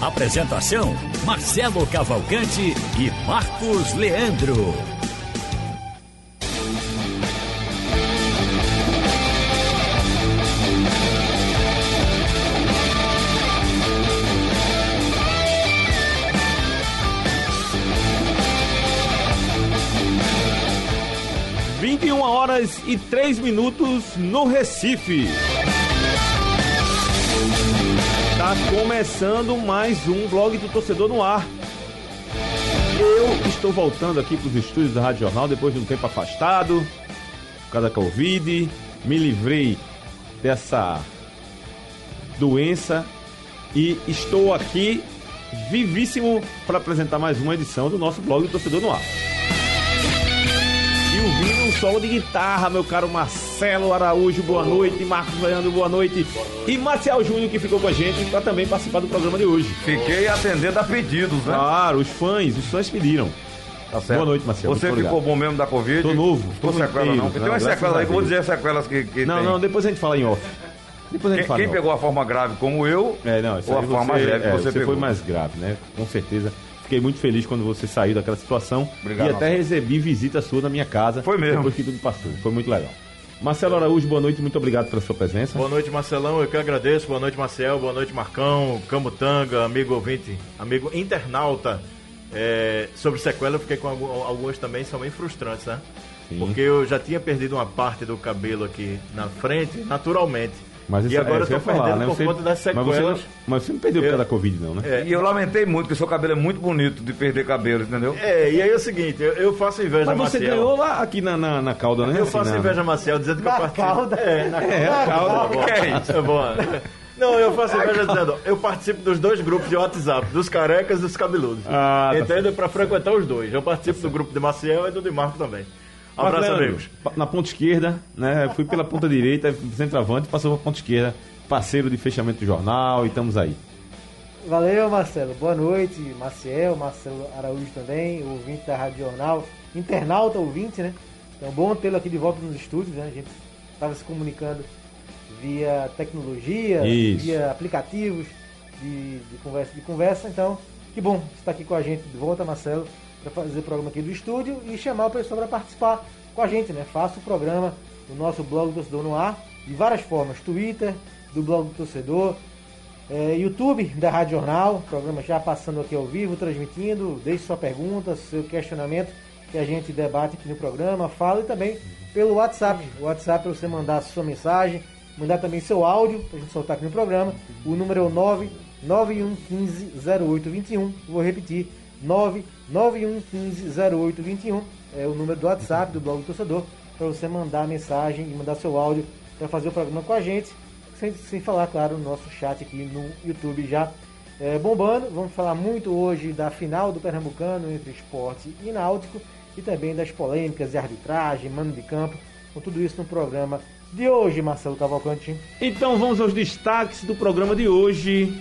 Apresentação: Marcelo Cavalcante e Marcos Leandro. Vinte e uma horas e três minutos no Recife. Começando mais um blog do torcedor no ar. Eu estou voltando aqui para os estúdios da Rádio Jornal depois de um tempo afastado, por causa da Covid. Me livrei dessa doença e estou aqui vivíssimo para apresentar mais uma edição do nosso blog do torcedor no ar. Ouvindo um solo de guitarra, meu caro Marcelo Araújo, boa noite. Marcos Leandro, boa noite. E Marcial Júnior, que ficou com a gente para também participar do programa de hoje. Fiquei atendendo a pedidos, né? Claro, os fãs, os fãs pediram. Tá certo. Boa noite, Marcelo. Você ficou obrigado. bom mesmo da Covid? Tô novo, Tô tô sequela inteiro, não. Não, tem umas sequelas aí que eu vou dizer as sequelas que, que Não, tem. não, depois a gente fala em off. Depois a gente Quem, fala quem em off. pegou a forma grave como eu, É, não, ou a forma leve que é, você, você pegou? foi mais grave, né? Com certeza. Fiquei muito feliz quando você saiu daquela situação. Obrigado, e até Marcelo. recebi visita sua na minha casa. Foi mesmo. Depois que tudo passou. Foi muito legal. Marcelo Araújo, boa noite, muito obrigado pela sua presença. Boa noite, Marcelão. Eu que agradeço. Boa noite, Marcel. Boa noite, Marcão, Camutanga, amigo ouvinte, amigo internauta. É, sobre sequela, eu fiquei com algu- algumas também, são bem frustrantes, né? Sim. Porque eu já tinha perdido uma parte do cabelo aqui na frente, naturalmente. Mas isso e agora é, eu tô eu falar, perdendo né? por Você- conta das Mas você, sequelas. não, mas você não perdeu por Eu- causa da Covid, não, né? É, E eu lamentei muito, porque seu cabelo é muito bonito de perder cabelo, entendeu? É, e aí é o seguinte, eu, eu faço inveja a Mas você ganhou lá aqui na, na, na cauda, né? Eu Assim, faço na- inveja a Maciel dizendo que eu Na participo. cauda? É, na É, a cauda. Bom, Que é isso? é bom. Não, eu faço inveja dizendo, eu participo dos dois grupos de WhatsApp, dos carecas e dos cabeludos. Ah, tá Entende? Pra frequentar os dois. Eu participo do grupo de Maciel e do de Marco também. Um abraço, Leandro, amigos. Na ponta esquerda, né? Fui pela ponta direita, centroavante, passou pra ponta esquerda, parceiro de fechamento do jornal e estamos aí. Valeu, Marcelo. Boa noite, Maciel, Marcelo Araújo também, ouvinte da Rádio Jornal, internauta ouvinte, né? Então, bom tê-lo aqui de volta nos estúdios, né? A gente estava se comunicando via tecnologia, Isso. via aplicativos de, de conversa de conversa. Então, que bom estar aqui com a gente de volta, Marcelo, para fazer o programa aqui do estúdio e chamar o pessoal para participar com a gente, né? Faça o programa do nosso blog do Torcedor no ar de várias formas, Twitter, do blog do Torcedor, é, YouTube da Rádio Jornal, programa já passando aqui ao vivo, transmitindo. Deixe sua pergunta, seu questionamento que a gente debate aqui no programa. Fala e também pelo WhatsApp. O WhatsApp para você mandar sua mensagem, mandar também seu áudio para a gente soltar aqui no programa. O número é o 991150821. Vou repetir: 991150821 é o número do WhatsApp do Blog do Torcedor para você mandar mensagem e mandar seu áudio para fazer o programa com a gente. Sem, sem falar, claro, no nosso chat aqui no YouTube já é, bombando. Vamos falar muito hoje da final do Pernambucano entre esporte e náutico e também das polêmicas de arbitragem, mano de campo, com tudo isso no programa de hoje, Marcelo Cavalcante. Então vamos aos destaques do programa de hoje.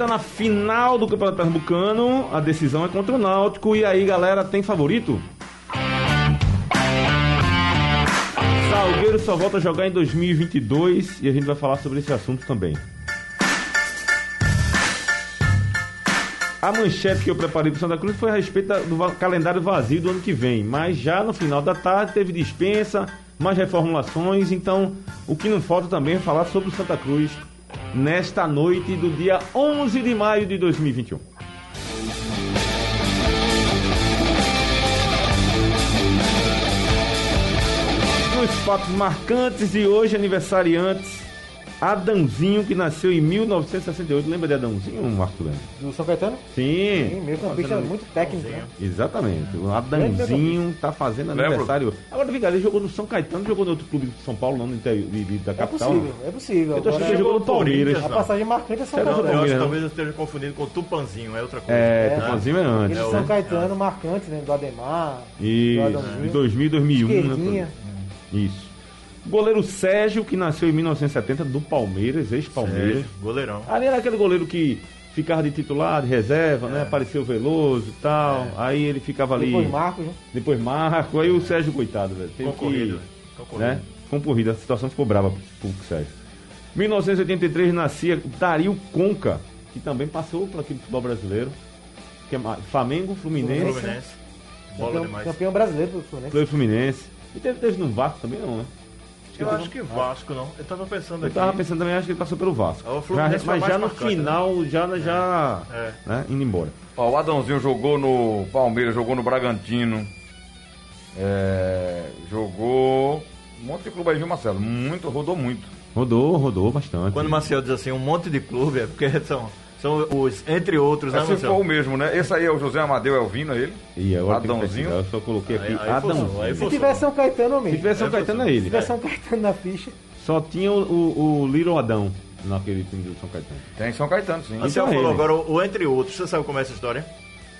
Está na final do Campeonato Pernambucano. A decisão é contra o Náutico. E aí, galera, tem favorito? Salgueiro só volta a jogar em 2022 e a gente vai falar sobre esse assunto também. A manchete que eu preparei para Santa Cruz foi a respeito do calendário vazio do ano que vem, mas já no final da tarde teve dispensa, mais reformulações, então o que não falta também é falar sobre o Santa Cruz nesta noite do dia 11 de maio de 2021. Nos fatos marcantes de hoje, aniversariantes, Adãozinho, que nasceu em 1968. Lembra de Adãozinho, Marco Lemos? Do São Caetano? Sim. Sim, meio campista muito técnico, né? Exatamente. O Adãozinho tá fazendo Lembro. aniversário. Agora, Vigário, ele jogou no São Caetano, jogou no outro clube de São Paulo, não no interior da É capital. possível, é possível. Eu tô achando que ele jogou no Palmeiras. a passagem marcante é São Não, Caetano. eu acho talvez eu esteja confundindo com Tupanzinho, é outra coisa. É, É. Tupanzinho é antes. Aquele É, São Caetano marcante, né? Do Ademar. Isso, do Adãozinho. de 2000 e 2001. Esquerdinha. Né? Isso. Goleiro Sérgio, que nasceu em 1970, do Palmeiras, ex-Palmeiras. Goleirão. Ali era aquele goleiro que ficava de titular, de reserva, né? Apareceu Veloso e tal. Aí ele ficava ali. Depois Marcos, né? Depois Marco. Aí o Sérgio, coitado, velho. teve Concorrido. que- Concorrido. Né? Concorrido. A situação ficou brava pro, pro Sérgio. 1983 nascia Dario Conca, que também passou por aqui do futebol brasileiro. Que é Flamengo, Fluminense. Fluminense. Bola Campeão, demais. campeão brasileiro do Fluminense. Fluminense. E teve, teve no Vasco também, não, né? Eu acho que Vasco não. Eu tava pensando Eu aqui. tava pensando também, acho que ele passou pelo Vasco. O Fluminense Já- foi mas mais já no marcante, final, já, já É. né, indo embora. Ó, o Adãozinho jogou no Palmeiras, jogou no Bragantino. É, jogou. Um monte de clube aí, viu, Marcelo? Muito, rodou muito. Rodou, rodou bastante. Quando o Marcel diz assim, um monte de clube, é porque são, são os, entre outros, né, Assim Marcel? foi o mesmo, né? Esse aí é o José Amadeu Elvino, ele. E agora Adãozinho. eu só coloquei aqui Aí- aí Adãozinho. aí Se tiver São Caetano, Se mesmo. tivesse São É, Caetano é ele. Se tiver São Caetano na ficha. Só tinha o, o, o Little Adão naquele time do São Caetano. Tem São Caetano, sim. Então é falou ele. agora o, o entre outros, você sabe como é essa história?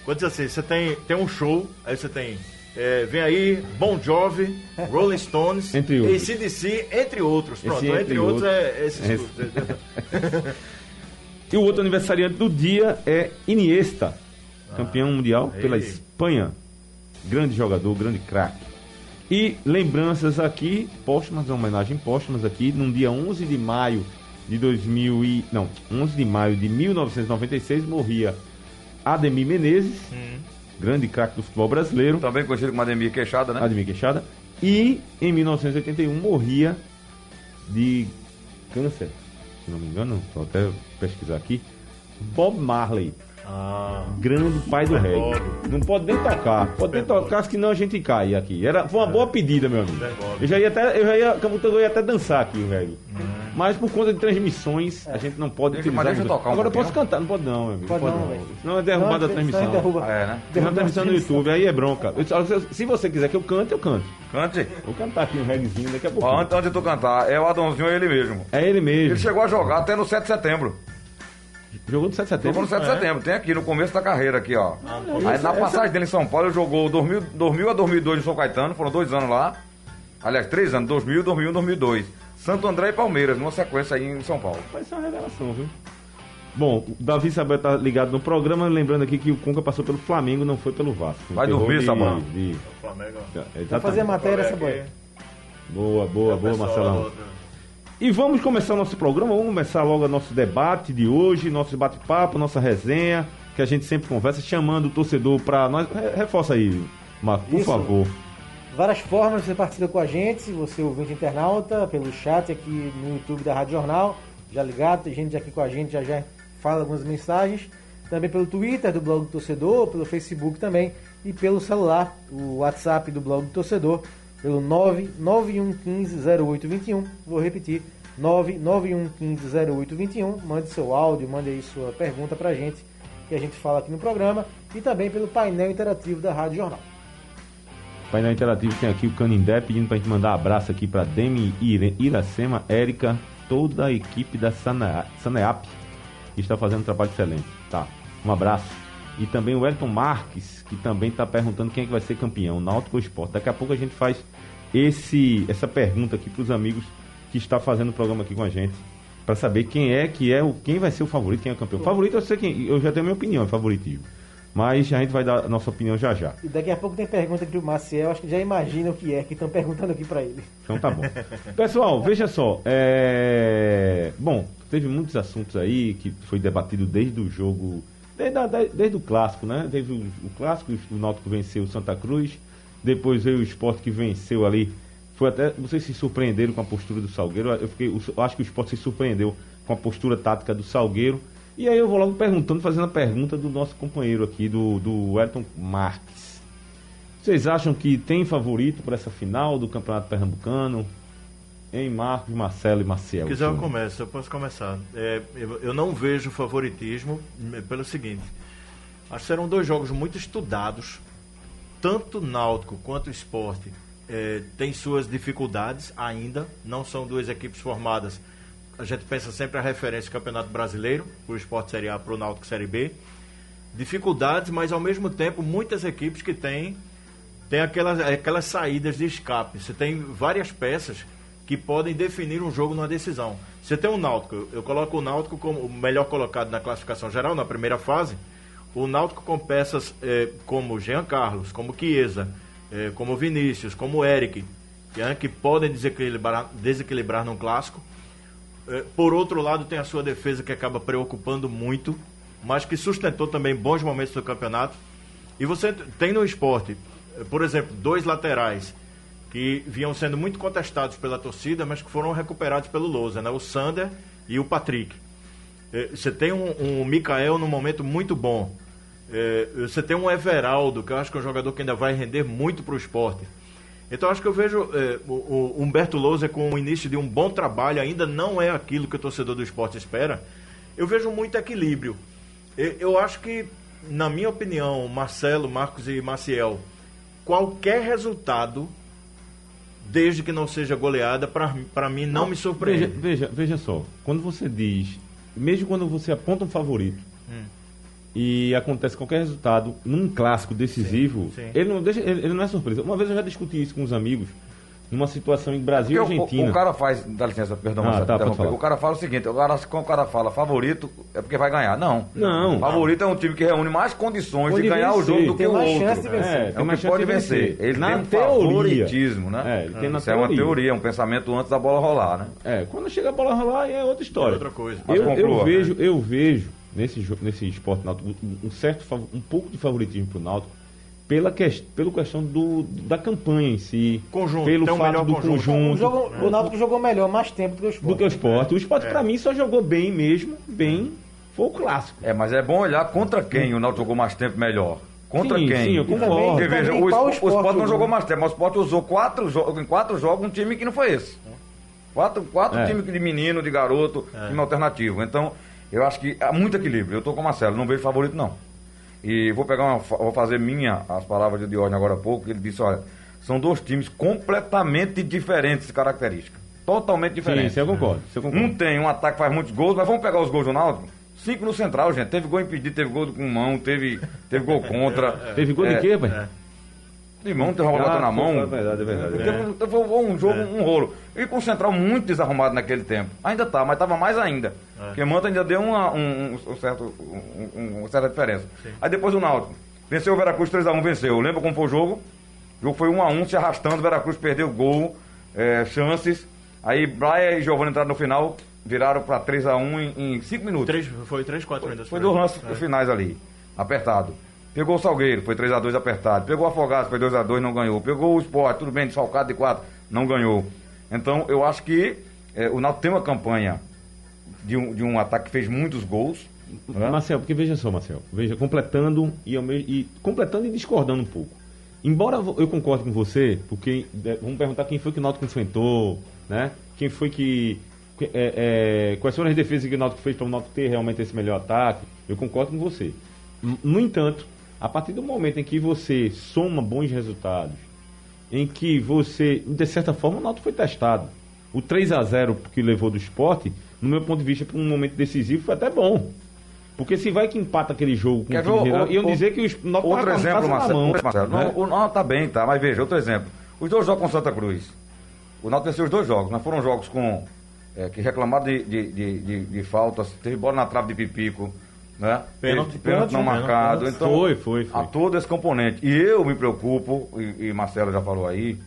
Quando diz assim, você tem, tem um show, aí você tem. é, vem aí Bon Jovi, Rolling Stones, Entre outros. ACDC, entre outros. Pronto, Esse entre, entre outros outros. é esses Esse. E o outro aniversariante do dia é Iniesta, campeão mundial pela Espanha. Grande jogador, grande craque. E lembranças aqui, póstumas, uma homenagem póstumas aqui, num dia 11 de maio de 2000 e... Não, 11 de maio de 1996 morria Ademir Menezes, grande craque do futebol brasileiro. Também conhecido como Ademir Queixada, né? Ademir Queixada. E em 1981 morria de câncer, se não me engano, vou até pesquisar aqui. Bob Marley, Ah, grande pai do reggae. Bob. Não pode nem tocar, pode nem Super tocar, senão a gente cai aqui. Era, foi uma boa pedida, meu amigo. Bob. Eu já ia até, eu já ia, eu ia até dançar aqui o reggae. Mas por conta de transmissões, a gente não pode Deixa- mas utilizar. deixa eu tocar um Agora eu posso cantar, não pode não, meu amigo. Pode Pode não, não. velho. Senão é derrubada a Não, transmissão. derruba. É, né? Tem uma transmissão no YouTube, aí é bronca. Eu Se você quiser que eu cante, eu canto. Cante. Vou cantar aqui um reggaezinho daqui a pouco. Antes, antes de tu cantar, é o Adãozinho, é ele mesmo. É ele mesmo. Ele chegou a jogar até no 7 de setembro. Jogou no 7 de Jogou setembro. no 7 de setembro, tem aqui no começo da carreira aqui, ó. Aí na passagem dele em São Paulo, ele jogou 2000, 2000 a 2002 no São Caetano, foram dois anos lá. Aliás, três anos, 2000, 2001, 2002. Santo André e Palmeiras, numa sequência aí em São Paulo. Vai ser uma revelação, viu? Bom, o Davi Isabel tá ligado no programa, lembrando aqui que o Conca passou pelo Flamengo, não foi pelo Vasco. Vai Terror dormir, de- Samuel. de- Flamengo. Exatamente. Vai fazer a matéria, essa boia. Boa, boa, boa, Marcelão. E vamos começar o nosso programa, vamos começar logo o nosso debate de hoje, nosso bate-papo, nossa resenha, que a gente sempre conversa, chamando o torcedor para nós. Re- Reforça aí, Marco, por Isso. favor. Várias formas você participa com a gente, você é ouvinte internauta, pelo chat aqui no YouTube da Rádio Jornal, já ligado, tem gente aqui com a gente, já já fala algumas mensagens. Também pelo Twitter do Blog do Torcedor, pelo Facebook também e pelo celular, o WhatsApp do Blog do Torcedor, pelo 991150821. Vou repetir, 991150821. Mande seu áudio, mande aí sua pergunta pra gente, que a gente fala aqui no programa. E também pelo painel interativo da Rádio Jornal. Painel Interativo tem aqui o Canindé pedindo pra gente mandar abraço aqui pra Demi Iracema, Érica, toda a equipe da Saneap, que está fazendo um trabalho excelente. Tá, um abraço. E também o Elton Marques, que também está perguntando quem é que vai ser campeão, Náutico ou Esporte. Daqui a pouco a gente faz esse, essa pergunta aqui pros amigos que está fazendo o programa aqui com a gente, para saber quem é que é o quem vai ser o favorito, quem é o campeão. Favorito eu sei quem, eu já tenho a minha opinião, é favoritismo. Mas a gente vai dar a nossa opinião já já. E daqui a pouco tem pergunta aqui do Maciel, acho que já imagina o que é que estão perguntando aqui pra ele. Então tá bom. Pessoal, veja só. é, Bom, teve muitos assuntos aí que foi debatido desde o jogo. Desde, a- desde, desde o clássico, né? Teve o, o clássico, o Náutico venceu o Santa Cruz. Depois veio o esporte que venceu ali. Foi até. Vocês se surpreenderam com a postura do Salgueiro. Eu, fiquei, eu acho que o esporte se surpreendeu com a postura tática do Salgueiro. E aí eu vou logo perguntando, fazendo a pergunta do nosso companheiro aqui, do, do Elton Marques. Vocês acham que tem favorito para essa final do Campeonato Pernambucano? em Marcos, Marcelo e Maciel. Se quiser eu começo, eu posso começar. É, eu, eu não vejo favoritismo é, pelo seguinte. Acho que serão dois jogos muito estudados. Tanto Náutico quanto o Esporte é, tem suas dificuldades ainda. Não são duas equipes formadas. A gente pensa sempre a referência Campeonato Brasileiro, o Esporte Série A, para o Náutico Série B. Dificuldades, mas ao mesmo tempo muitas equipes que têm tem aquelas, aquelas saídas de escape. Você tem várias peças que podem definir um jogo numa decisão. Você tem o Náutico, eu coloco o Náutico como o melhor colocado na classificação geral, na primeira fase. O Náutico com peças eh, como Jean Carlos, como Chiesa, eh, como Vinícius, como Eric, que, é, que podem desequilibrar, desequilibrar num clássico. Eh, por outro lado, tem a sua defesa que acaba preocupando muito, mas que sustentou também bons momentos do campeonato. E você tem no esporte, por exemplo, dois laterais que vinham sendo muito contestados pela torcida, mas que foram recuperados pelo Lousa, né? o Sander e o Patrick. É, você tem um, um Mikael num momento muito bom. É, você tem um Everaldo, que eu acho que é um jogador que ainda vai render muito para o esporte. Então acho que eu vejo é, o, o, Humberto Lousa com o início de um bom trabalho, ainda não é aquilo que o torcedor do esporte espera. Eu vejo muito equilíbrio. Eu, eu acho que, na minha opinião, Marcelo, Marcos e Maciel, qualquer resultado desde que não seja goleada, para mim não, não, me surpreende. Veja, veja, veja, só, quando você diz, mesmo quando você aponta um favorito hum. E acontece qualquer resultado num clássico decisivo, sim, sim. Ele, não deixa, ele, ele, não é surpresa. Uma vez eu já discuti isso com os amigos numa situação em Brasil e Argentina. O, o, cara faz, dá licença, perdão, ah, tá, o cara fala o seguinte, o cara, quando o cara fala favorito, é porque vai ganhar. Não. Não. Favorito não. é um time que reúne mais condições pode de ganhar vencer. o jogo do tem que o outro. Chance de vencer. É, tem mais chance pode de vencer. Ele na tem um teoria. favoritismo, né? É, ele tem na Isso teoria. é uma teoria, um pensamento antes da bola rolar, né? É, quando chega a bola rolar é outra história. É outra coisa. Eu, eu, vejo, eu vejo nesse, nesse esporte náutico um certo, um pouco de favoritismo pro Náutico pela que, pela questão do, da campanha em si. Conjunto, pelo fato do conjunto. conjunto. O, o Náutico jogou melhor mais tempo do que o esporte. Do que o esporte. O esporte, é. para mim, só jogou bem mesmo, bem. Foi o clássico. É, mas é bom olhar contra quem o Náutico jogou mais tempo melhor. Contra sim, quem? Sim, eu concordo. Porque, veja, o, o, esporte não jogou mais tempo, mas o esporte usou quatro jogos, em quatro jogos um time que não foi esse. Quatro, quatro é. times de menino, de garoto, é. time alternativo. Então, eu acho que há muito equilíbrio. Eu tô com o Marcelo, não vejo favorito, não. E vou pegar uma, vou fazer minha as palavras de Diógenes agora há pouco, ele disse, olha, são dois times completamente diferentes de característica. Totalmente diferentes. Sim, eu concordo, eu concordo. Um tem um ataque que faz muitos gols, mas vamos pegar os gols do Náutico? Cinco no central, gente. Teve gol impedido, teve gol com mão, teve, teve gol contra. teve gol é, de quê, pai? É. Limão tem uma ah, na mão. É verdade, é verdade. É. Foi um jogo, é. um rolo. E com o Central muito desarrumado naquele tempo. Ainda tá, mas tava mais ainda. É. Porque Manta ainda deu uma, um, um, certo, um, uma certa diferença. Sim. Aí depois o Náutico. Venceu o Veracruz 3x1, venceu. Lembra como foi o jogo? O jogo foi 1x1, se arrastando, o Veracruz perdeu gol, é, chances. Aí Braia e Giovanni entraram no final, viraram para 3x1 em 5 minutos. Três, foi 3, 4 minutos. Foi, dois lances é. finais ali, apertado. Pegou o Salgueiro, foi 3x2 apertado. Pegou o Afogados, foi 2x2, não ganhou. Pegou o Sport, tudo bem, desfalcado de 4, não ganhou. Então, eu acho que é, o Náutico tem uma campanha de um, de um ataque que fez muitos gols. Né? Marcel, porque veja só, Marcel, veja, completando e, e, completando e discordando um pouco. Embora eu concorde com você, porque é, vamos perguntar quem foi que o Náutico enfrentou, né? Quem foi que é, é, quais foram as defesas que o Náutico fez para o Náutico ter realmente esse melhor ataque? Eu concordo com você. No entanto, a partir do momento em que você soma bons resultados, em que você, de certa forma, o Náutico foi testado. O 3 a 0 que levou do esporte, no meu ponto de vista, para um momento decisivo, foi até bom. Porque se vai que empata aquele jogo com Quer o time iam dizer que o Náutico Outro exemplo, Marcelo. Marcelo né? não, não, tá bem, tá, mas veja, outro exemplo. Os dois jogos com Santa Cruz. O Náutico venceu os dois jogos, mas foram jogos com... É, que reclamaram de, de, de, de, de faltas, teve bola na trave de Pipico, né? Pênalti, pênalti não marcado. Então, foi, foi, foi. A todo esse componente. E eu me preocupo, e, e Marcelo já falou aí,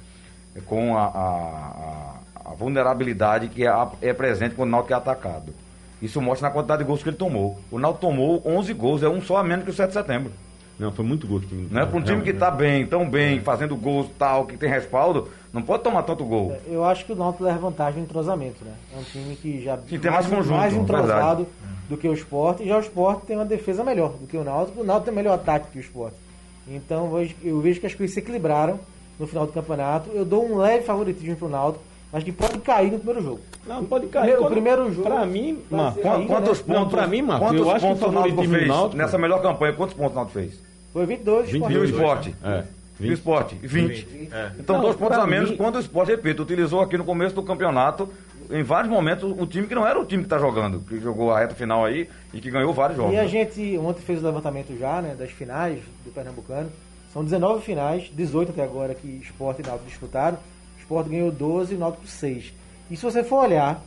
com a, a, a vulnerabilidade que é, é, presente quando o Náutico é atacado. Isso mostra na quantidade de gols que ele tomou. O Náutico tomou 11 gols, é um só a menos que o 7 de setembro. Não, foi muito gol. Não é para um time que está bem, tão bem, fazendo gols tal, que tem respaldo, não pode tomar tanto gol. Eu acho que o Náutico leva vantagem no entrosamento, né? É um time que já Sim, tem mais, mais conjunto, mais entrosado. Verdade do que o esporte, e já o esporte tem uma defesa melhor do que o Náutico. O Náutico tem melhor ataque que o esporte. Então eu vejo que as coisas se equilibraram no final do campeonato. Eu dou um leve favoritismo para o Náutico, mas que pode cair no primeiro jogo. Não, pode Primeiro- cair. o primeiro jogo Pra mim, Marco, Quantos né? Não, pontos? pra mim, Marco, quantos eu acho que pontos o o Náutico fez Náutico- nessa melhor campanha? Quantos pontos o Náutico fez? Foi 22, Vinte E o 22. esporte? É. E o esporte? 20. É. Então, Não, dois pontos a menos mim- quando o esporte, repito, utilizou aqui no começo do campeonato, em vários momentos, o time que não era o time que está jogando, que jogou a reta final aí e que ganhou vários jogos. E a gente ontem fez o levantamento já, né, das finais do Pernambucano. São 19 finais, 18 até agora que Sport e Náutico disputaram. Sport ganhou 12 e Náutico 6. E se você for olhar,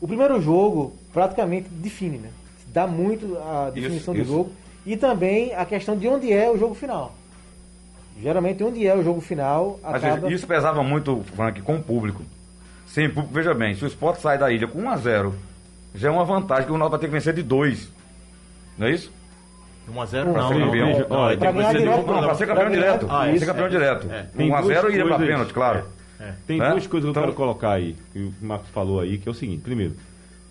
o primeiro jogo praticamente define, né? Dá muito a definição do isso. jogo. E também a questão de onde é o jogo final. Geralmente onde é o jogo final Mas acaba... veja, isso pesava muito, Frank, com o público. Sem público, veja bem, se o esporte sai da ilha com 1x0, já é uma vantagem que o Náutico vai ter que vencer de 2. Não é isso? 1x0 Um não, a não, não. Olha, tem que vencer de um- para ser campeão direto. Ah, isso, ser campeão é. direto. É. Tem 1x0 duas iria coisas- pênalti, claro. É. Tem Né? duas coisas que eu Então- quero colocar aí, que o Marcos falou aí, que é o seguinte, primeiro,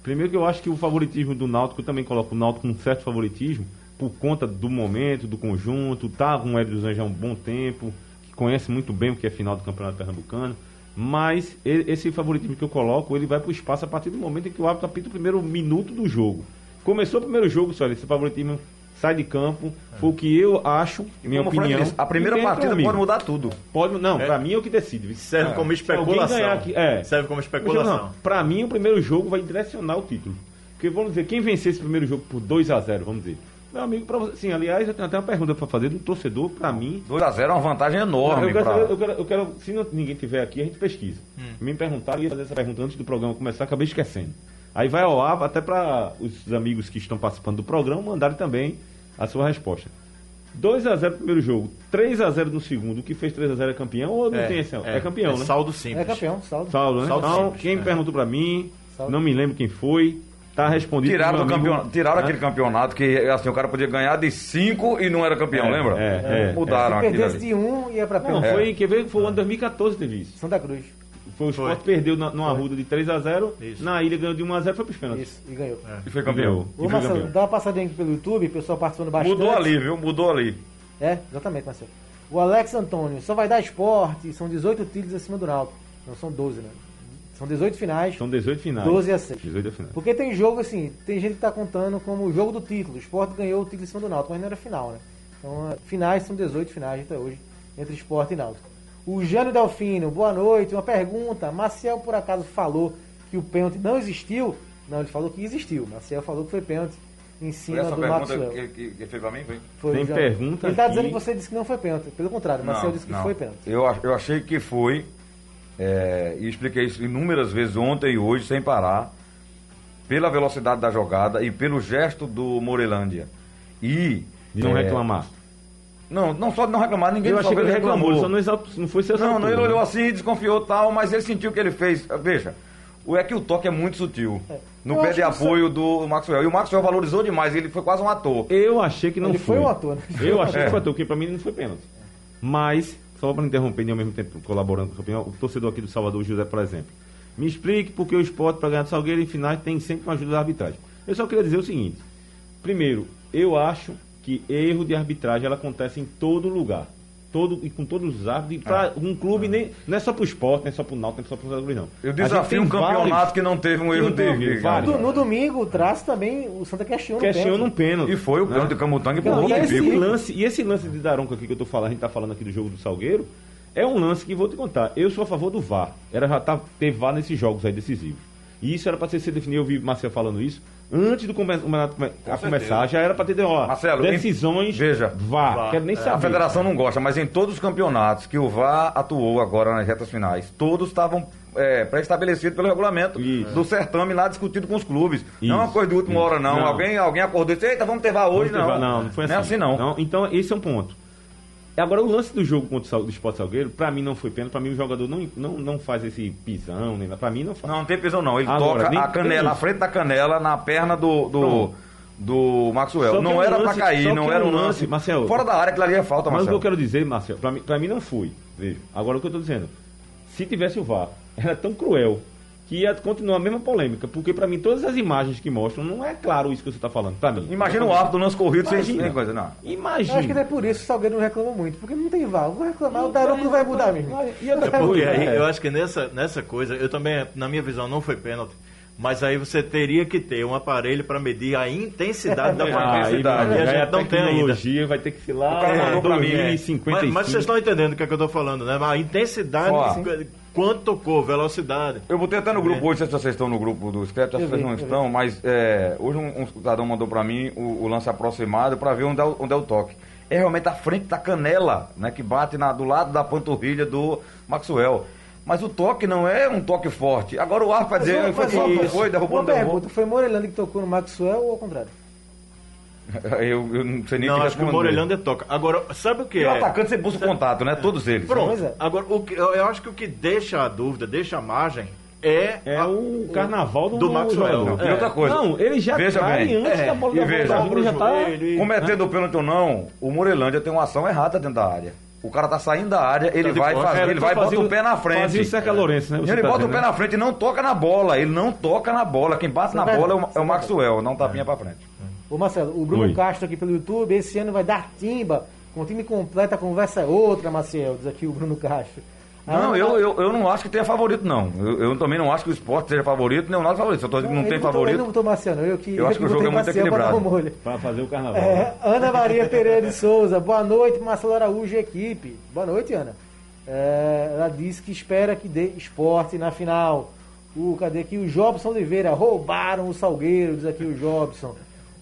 primeiro que eu acho que o favoritismo do Náutico, eu também coloco o Náutico com um certo favoritismo, por conta do momento, do conjunto, tá com o Hélio dos Anjos há um bom tempo, que conhece muito bem o que é final do Campeonato Pernambucano, mas esse favoritismo que eu coloco, ele vai pro espaço a partir do momento em que o árbitro apita o primeiro minuto do jogo. Começou o primeiro jogo, só esse favoritismo sai de campo, foi o que eu acho, minha Como o opinião. disse, a primeira partida amigo, pode mudar tudo. Pode, não, É. pra mim é o que decide. Serve É. como especulação. aqui- é. Serve como especulação. pra mim, o primeiro jogo vai direcionar o título. Porque, vamos dizer, quem vencer esse primeiro jogo por 2x0, vamos dizer. Meu amigo, pra você, sim, aliás, eu tenho até uma pergunta pra fazer do torcedor, pra mim. 2x0 é uma vantagem enorme. eu, quero, pra- saber- eu, quero, eu quero- se não- ninguém tiver aqui, a gente pesquisa. Me perguntaram, eu ia fazer essa pergunta antes do programa começar, acabei esquecendo. Aí vai ao ar, até para os amigos que estão participando do programa mandarem também a sua resposta. 2x0 no primeiro jogo, 3x0 no segundo. O que fez 3x0 é campeão ou não tem esse? É, campeão, é né? Saldo simples. É campeão, saldo. Saldo, né? Saldo então, simples, quem é. perguntou pra mim, Saldo. não me lembro quem foi, tá respondido. Tiraram, do amigo, campeonato, tiraram né? aquele campeonato que assim, o cara podia ganhar de 5 e não era campeão, É, lembra? é, é. Mudaram Se aquilo perdesse de um, ia pra Não, pênalti. É. foi, quer ver, foi o ano 2014 teve isso. Santa Cruz. Foi o Sport perdeu na, numa ruda de 3x0, Isso. na ilha ganhou de 1x0, foi pros pênaltis. Isso, e ganhou. E foi campeão. Ô, foi Marcelo, dá uma passadinha aqui pelo YouTube, o pessoal participando bastante. Mudou ali, viu? Mudou ali. É, exatamente, Marcelo. O Alex Antônio, só vai dar esporte, são 18 títulos acima do Náutico. Não, são 12, né? São 18 finais, São 18 finais. 12 a 6. 18 finais. Porque tem jogo assim, tem gente que tá contando como o jogo do título. O Sport ganhou o título em cima do Náutico, mas não era final, né? Então, eh, finais são 18 finais até hoje, entre Sport e Náutico. O Jânio Delfino, boa noite. Uma pergunta. Maciel, por acaso, falou que o pênalti não existiu? Não, ele falou que existiu. Maciel falou que foi pênalti em Foi cima essa do pergunta Maxwell. que, que, que fez pra mim? Foi? Foi Tem Jânio. pergunta Ele tá dizendo aqui. que você disse que não foi pênalti. Pelo contrário, Maciel Não, disse que não. foi pênalti. Eu, eu achei que foi, é, e expliquei isso inúmeras vezes ontem e hoje, sem parar, pela velocidade da jogada e pelo gesto do Morelândia. E. De não é, reclamar. Não, não só de não reclamar, ninguém Eu achei que ele reclamou, reclamou. só não, exaltou, não foi seu Não, não, ele olhou assim, desconfiou tal, mas ele sentiu o que ele fez. Veja, o é que o toque é muito sutil. No Eu pé de que apoio do Maxwell. E o Maxwell valorizou demais, ele foi quase um ator. Eu achei que não Ele foi um ator, né? Eu achei É. que foi ator, porque pra mim não foi pênalti. Mas, só para interromper e ao mesmo tempo colaborando com a sua opinião, o torcedor aqui do Salvador, José, por exemplo. Me explique porque o esporte para ganhar do Salgueiro em finais tem sempre uma ajuda da arbitragem. Eu só queria dizer o seguinte. Primeiro, eu acho que erro de arbitragem ela acontece em todo lugar. Todo, e com todos os árbitros. E pra um clube, nem, não é só pro esporte, não é só pro Náutico, não é só pro Salgueiro, não. Eu desafio um campeonato vários que não teve um erro não teve, de. de- vários. No, no domingo, o traço também, o Santa questionou o Questiona um pênalti. E foi o né? pênalti de Camutanga e Não, empurrou e, esse pico. lance, e esse lance de Daronco aqui que eu tô falando, a gente tá falando aqui do jogo do Salgueiro, é um lance que vou te contar. Eu sou a favor do VAR. Era já tá, ter VAR nesses jogos aí decisivos. E isso era para ter sido definido, eu vi Marcel falando isso, antes do campeonato come- a começar, já era para ter, ó, Marcelo, decisões, em- veja. VAR. Quero nem A saber. federação não gosta, mas em todos os campeonatos que o VAR atuou agora nas retas finais, todos estavam é, pré-estabelecidos pelo regulamento Isso. do certame lá discutido com os clubes. não é uma Isso, coisa de última isso. hora, não. Não. Alguém, alguém acordou e disse, eita, vamos ter VAR hoje, Não, não. teve- não, não foi assim. Não é assim, não. Então, esse é um ponto. Agora, o lance do jogo contra o do Sport Salgueiro, pra mim não foi pênalti, pra mim o jogador não, não, não faz esse pisão, nem, pra mim não faz. Não, não tem pisão, não. Ele Agora, toca a canela, frente da canela, na perna do, do, Pronto. do Maxwell. Só que Não é um era lance- pra cair, não que é era um um lance. lance, Marcelo. Fora da área, aquilo ali é falta, Mas o que Marcelo. eu quero dizer, Marcelo, pra mim, pra mim não foi. Veja. Agora o que eu tô dizendo. Se tivesse o VAR, era tão cruel que ia continuar a mesma polêmica, porque pra mim todas as imagens que mostram não é claro isso que você tá falando, pra mim. Imagina o árbitro do lance corrido sem, sem coisa, não. Eu Imagina. acho que é por isso que o Salgueiro não reclama muito, porque não tem VAR. Vou reclamar, o Daronco não vai mudar mesmo. E É porque aí, é. eu acho que nessa, nessa coisa, eu também, na minha visão, não foi pênalti. Mas aí você teria que ter um aparelho para medir a intensidade da Ah, aí, partida. vai- E a aí gente não tem ainda. tecnologia vai ter que ser lá O cara é. 2055. Mas, mas vocês estão entendendo o que, é que eu estou falando, né? A intensidade, Ó. quanto tocou, velocidade. Eu botei até no grupo hoje, não sei se vocês estão no grupo do Scrap, que vocês não estão, mas é, hoje um, um cidadão mandou pra mim o, o lance aproximado pra ver onde é, o, onde é o toque. É realmente a frente da canela, né, que bate na- do lado da panturrilha do Maxwell. Mas o toque não é um toque forte. Agora o ar vai dizer, foi, foi, foi, derrubou, Uma derrubou. pergunta, foi Morelando que tocou no Maxwell ou ao contrário? Eu, eu não sei nem Não, que acho que o. Morelhão toca. Agora, sabe o que E o é? atacante sempre busca o contato, né? Todos eles. Pronto. Pois é. Agora, o que, eu, acho que o que deixa a dúvida, deixa a margem, é, É a- o carnaval do, do Maxwell. jogador. E outra coisa. Não, ele já Veja cai bem. antes É, da bola e da veja. bola, ele já tá... Joelho e- Cometendo o pênalti ou não, o Morelândia tem uma ação errada dentro da área. O cara tá saindo da área, ele de vai fazer, ele vai e bota fazer o pé na frente. Fazia o Cerca Lourenço, né? Você ele tá bota o dizendo, pé na frente e não toca na bola. Ele não toca na bola. Quem bate na é bola é o, é o é Maxwell, não tapinha pra frente. Ô Marcelo, o Bruno Oi. Castro aqui pelo YouTube, esse ano vai dar timba. Com o time completo, a conversa é outra, Maciel, diz aqui o Bruno Castro. A Não, Ana- eu, eu, eu não acho que tenha favorito, não. Eu, eu também não acho que o esporte seja favorito, nem o nosso favorito. Eu tô dizendo que não tem não favorito. botou Marcelo, não. Eu, que, Eu acho que o jogo é muito Marcelo equilibrado. um molho. Pra fazer o carnaval. É, Ana Maria Pereira de Souza, boa noite, Marcelo Araújo e equipe. Boa noite, Ana. É, ela disse que espera que dê esporte na final. O, cadê aqui? O Jobson Oliveira, roubaram o Salgueiro, diz aqui o Jobson.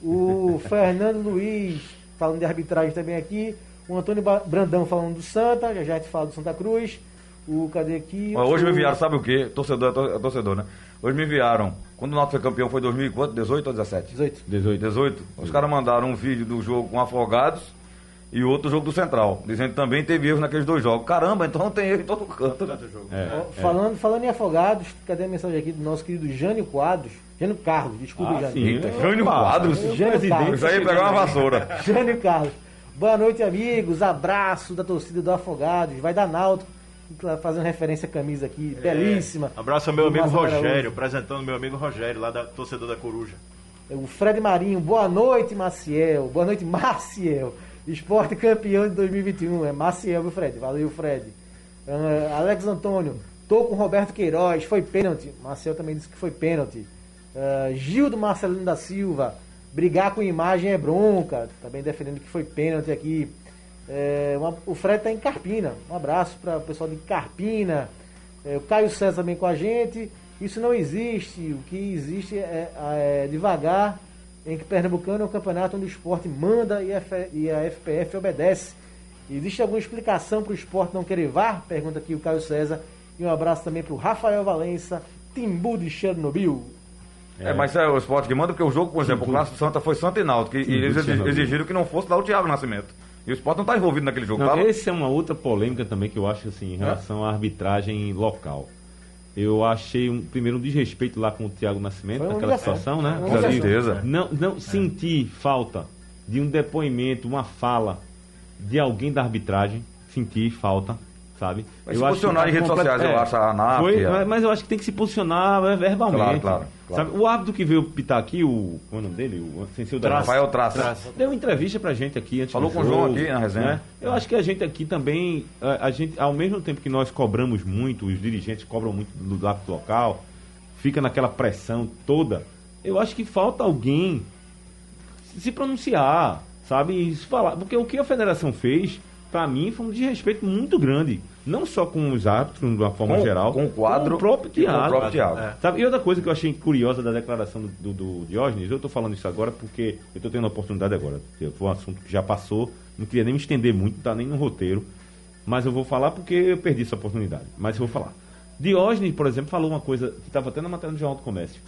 O Fernando Luiz, falando de arbitragem também aqui. O Antônio Brandão falando do Santa, já já te falo do Santa Cruz. O, cadê aqui? Hoje me O- enviaram, sabe o quê? Torcedor é é torcedor, né? Hoje me enviaram. Quando o Náutico foi campeão foi 2018 ou 17? 18. 18. 18. Os caras mandaram um vídeo do jogo com Afogados e outro jogo do Central, dizendo que também teve erros naqueles dois jogos. Caramba, então tem erro em todo canto. né? É, é. falando, falando em afogados, cadê a mensagem aqui do nosso querido Jânio Quadros? Jânio Carlos, desculpa, Ah, Jânio. sim. Eita, Jânio Quadros. Jânio Eu Carlos. já ia pegar uma vassoura. Jânio Carlos. Boa noite, amigos. Abraço da torcida do Afogados. Vai dar Náutico. Fazendo referência à camisa aqui, belíssima. Abraço ao meu amigo Rogério, apresentando meu amigo Rogério, lá da torcedor da Coruja. O Fred Marinho, boa noite, Maciel. Boa noite, Maciel. Esporte campeão de 2021. É Maciel, viu, Fred? Valeu, Fred. Ah, Alex Antônio, tô com Roberto Queiroz, foi pênalti. Maciel também disse que foi pênalti. Ah, Gil do Marcelino da Silva, brigar com imagem é bronca. Também defendendo que foi pênalti aqui. É, uma- o Fred está em Carpina. Um abraço para o pessoal de Carpina. É, o Caio César também com a gente. Isso não existe. O que existe é, é devagar em que Pernambucano é um campeonato onde o esporte manda e a, F- e a FPF obedece. Existe alguma explicação para o esporte não querer VAR? Pergunta aqui o Caio César. E um abraço também para o Rafael Valença, Timbu de Chernobyl. É, mas é o esporte que manda, porque o jogo, por exemplo, o Clássico Santa foi Santa e Náutico, e, eles exigiram que não fosse lá o Thiago Nascimento. E o esporte não está envolvido naquele jogo. Não, tava? essa é uma outra polêmica também que eu acho assim, em relação à arbitragem local. Eu achei um, primeiro um desrespeito lá com o Thiago Nascimento, naquela situação, né? Com certeza. Não, não senti falta de um depoimento, uma fala de alguém da arbitragem. Senti falta, sabe? Mas se acho posicionar em redes complet- sociais, eu acho, a ANAF, Foi, a- mas- Mas eu acho que tem que se posicionar é, verbalmente. Claro, claro, claro. Sabe? O árbitro que veio pitar aqui, o. Qual é o nome dele? O Senseu da Rafael Traça. Deu uma entrevista pra gente aqui antes Falou com o jogo, João aqui na resenha. né? Eu acho que a gente aqui também, a, a gente, ao mesmo tempo que nós cobramos muito, os dirigentes cobram muito do árbitro local, fica naquela pressão toda. Eu acho que falta alguém se pronunciar, sabe? Falar. Porque o que a federação fez, pra mim, foi um desrespeito muito grande. Não só com os árbitros, de uma forma Com- geral, com o quadro com o próprio com o próprio Thiago. É. Sabe? E outra coisa que eu achei curiosa da declaração do, do, do Diógenes, eu estou falando isso agora porque eu estou tendo a oportunidade agora. Foi um assunto que já passou, não queria nem me estender muito, não tá nem no roteiro. Mas eu vou falar porque eu perdi essa oportunidade. Mas eu vou falar. Diógenes, por exemplo, falou uma coisa que estava até na matéria do Jornal do Comércio.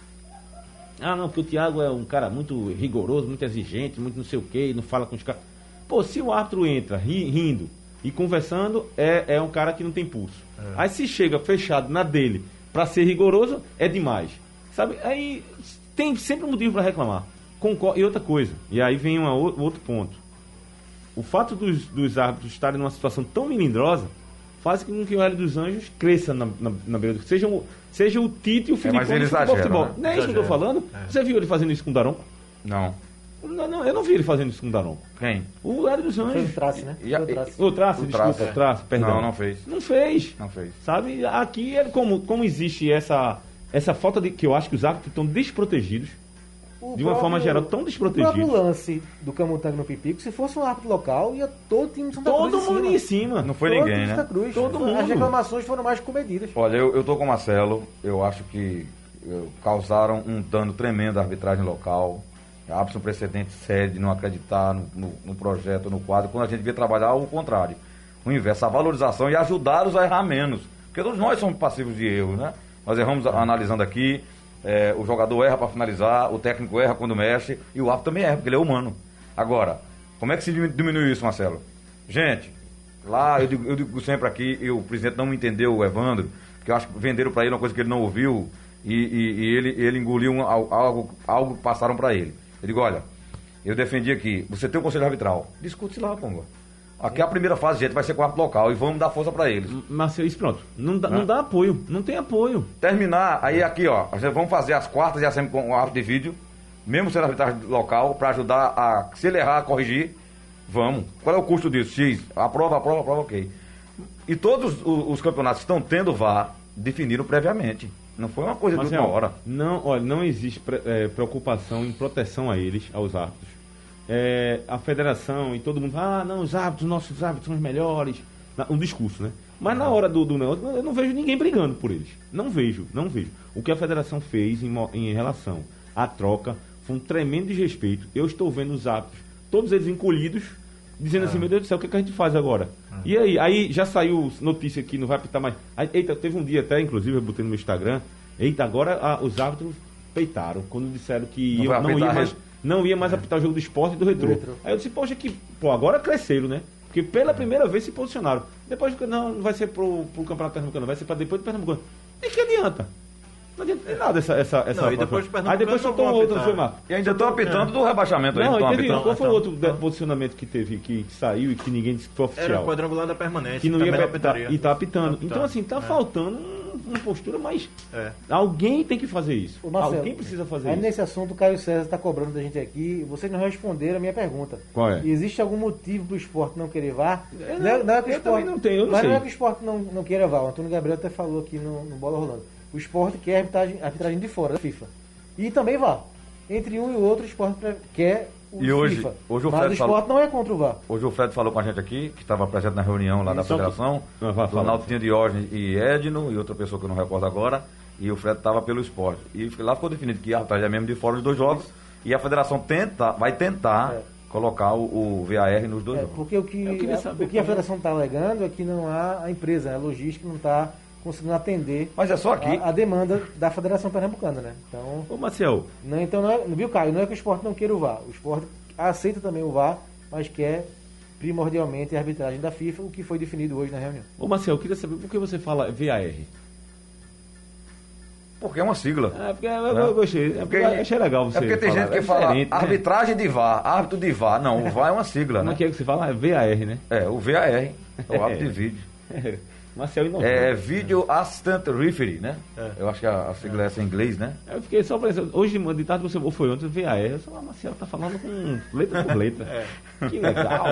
Ah, não, porque o Thiago é um cara muito rigoroso, muito exigente, muito não sei o quê, não fala com os caras. Pô, se o árbitro entra ri- rindo e conversando, é, é um cara que não tem pulso. Aí se chega fechado na dele pra ser rigoroso, é demais. Sabe? Aí tem sempre um motivo para reclamar. Concor- E outra coisa, e aí vem uma, o- outro ponto. O fato dos, dos árbitros estarem numa situação tão melindrosa faz com que o Hélio dos Anjos cresça na, na, na beira do seja, o- seja o Tite e o Felipe mas ele do futebol, exagera, futebol. né? Não é isso que eu tô falando? É. Você viu ele fazendo isso com o Daronco? Não. Não, não, eu não vi ele fazendo isso com o Daronco. Quem? O Hélio dos Foi o Anjos. traço, né? E a- o traço. O traço, O desculpa, Traço, é. traço, perdão. Não, não fez. Não fez. Não fez. Sabe, aqui é como, como existe essa, essa falta de. que eu acho que os árbitros estão desprotegidos. O De uma forma geral, tão O desprotegidos. próprio lance do Camutanga no Pipico, se fosse um árbitro local, ia todo o time de Santa Todo Cruz mundo em em cima. Não foi Todo ninguém, né? Santa Cruz. Todo As mundo. reclamações foram mais comedidas. Olha, eu, eu tô com o Marcelo. Eu acho que eh, causaram um dano tremendo à arbitragem local. Há um precedente sério de não acreditar no, no- no projeto, no quadro, quando a gente devia trabalhar o contrário. O inverso, a valorização e ajudá-los a errar menos. Porque todos nós somos passivos de erro, né? Nós erramos analisando aqui, eh, o jogador erra para finalizar, o técnico erra quando mexe, e o árbitro também erra, porque ele é humano. Agora, como é que se diminu- diminui isso, Marcelo? Gente, Lá, eu digo, eu digo sempre aqui, e o presidente não me entendeu, o Evandro, porque eu acho que venderam para ele uma coisa que ele não ouviu e, e- e ele, ele engoliu um- al- algo, algo que passaram para ele. Eu digo, olha, eu defendi aqui, você tem o conselho arbitral, discute-se lá, Pongo. Aqui é a primeira fase, gente, vai ser quarto local e vamos dar força para eles. Marcelo, isso pronto. Não dá, Né? não dá apoio. Não tem apoio. Terminar, aí aqui, ó, vamos fazer as quartas e a sempre com o árbitro de vídeo, mesmo sendo arbitragem local, para ajudar a, se ele errar, a corrigir, vamos. Qual é o custo disso? X, aprova, aprova, aprova, ok. E todos os, os campeonatos que estão tendo VAR definiram previamente. Não foi uma coisa de Marcelo, última hora. Não, olha, não existe pre- eh, preocupação em proteção a eles, aos árbitros. Eh, a federação e todo mundo fala, ah, não, os árbitros, nossos árbitros são os melhores. Um discurso, né? Mas na hora do, do negócio, eu não vejo ninguém brigando por eles. Não vejo, não vejo. O que a federação fez em, em relação à troca foi um tremendo desrespeito. Eu estou vendo os árbitros, todos eles encolhidos, dizendo assim, meu Deus do céu, o que, é que a gente faz agora? E aí, aí já saiu notícia que não vai apitar mais. Aí, eita, teve um dia até, inclusive, eu botei no meu Instagram, eita, agora ah, os árbitros peitaram, quando disseram que Não vai não, ia mais, não ia mais apitar o jogo do esporte e do retrô. retrô. Aí eu disse, poxa, que, pô, agora cresceram, né? Porque pela primeira vez se posicionaram. Depois, não, não vai ser pro, pro Campeonato Pernambucano, vai ser para depois do Pernambucano. E que adianta? Não adianta de nada essa. essa, essa Não, e depois do Aí depois soltou não vão outro, foi, Marco? E ainda estão apitando do rebaixamento aí, Não, não e apitando. qual foi o então. outro de- posicionamento que teve, que saiu e que ninguém disse que foi Era oficial? o quadrangular da permanência. que não ia não apitar, apitaria. e tá apitando. Tá Então, assim, tá É. faltando um- uma postura mais. É. Alguém tem que fazer isso. Ô, Marcelo, Alguém precisa fazer aí isso. nesse assunto o Caio César está cobrando da gente aqui. Vocês não responderam a minha pergunta. Qual é? Existe algum motivo para o esporte não querer VAR? Eu não, é- não- não é que o esporte, não tenho, eu não mas não sei. é que o esporte não, não queira VAR. O Antônio Gabriel até falou aqui no, no Bola Rolando. O esporte quer arbitragem, arbitragem de fora da FIFA. E também VAR. Entre um e o outro, o esporte quer o E hoje- FIFA. hoje o mas Fred o esporte não é contra o VAR. Hoje o Fred falou com a gente aqui, que estava presente na reunião lá da que- federação. Vai, O fala. Ronaldo tinha Diógenes e Edno, e outra pessoa que eu não recordo agora. E o Fred estava pelo esporte. E lá ficou definido que a arbitragem é mesmo de fora dos dois jogos. E a federação tenta, vai tentar É. colocar o, o VAR nos dois É, jogos. porque o que, o que a como- federação está alegando é que não há a empresa, a logística não está conseguindo atender Mas é só aqui. a, a demanda da Federação Pernambucana, né? Então, Ô, Marcel, não, então não é, viu, Caio? Não é que o esporte não queira o VAR. O esporte aceita também o VAR, mas quer primordialmente a arbitragem da FIFA, o que foi definido hoje na reunião. ô, Marcel, eu queria saber por que você fala VAR? Porque é uma sigla. É, porque eu, eu gostei. É porque eu achei legal você. É porque tem falar. gente que É fala né? arbitragem de VAR, árbitro de VAR. Não, o VAR é uma sigla, Como né? é que é que você fala? É VAR, né? É, o VAR, é o árbitro de vídeo. Marcel inovou. É Video Assistant Referee, né? É. Eu acho que a, a sigla é essa em inglês, né? Eu fiquei só pensando, hoje de tarde você foi ontem, VAR. Eu só, ah, Marcel tá falando com letra por letra. Que legal.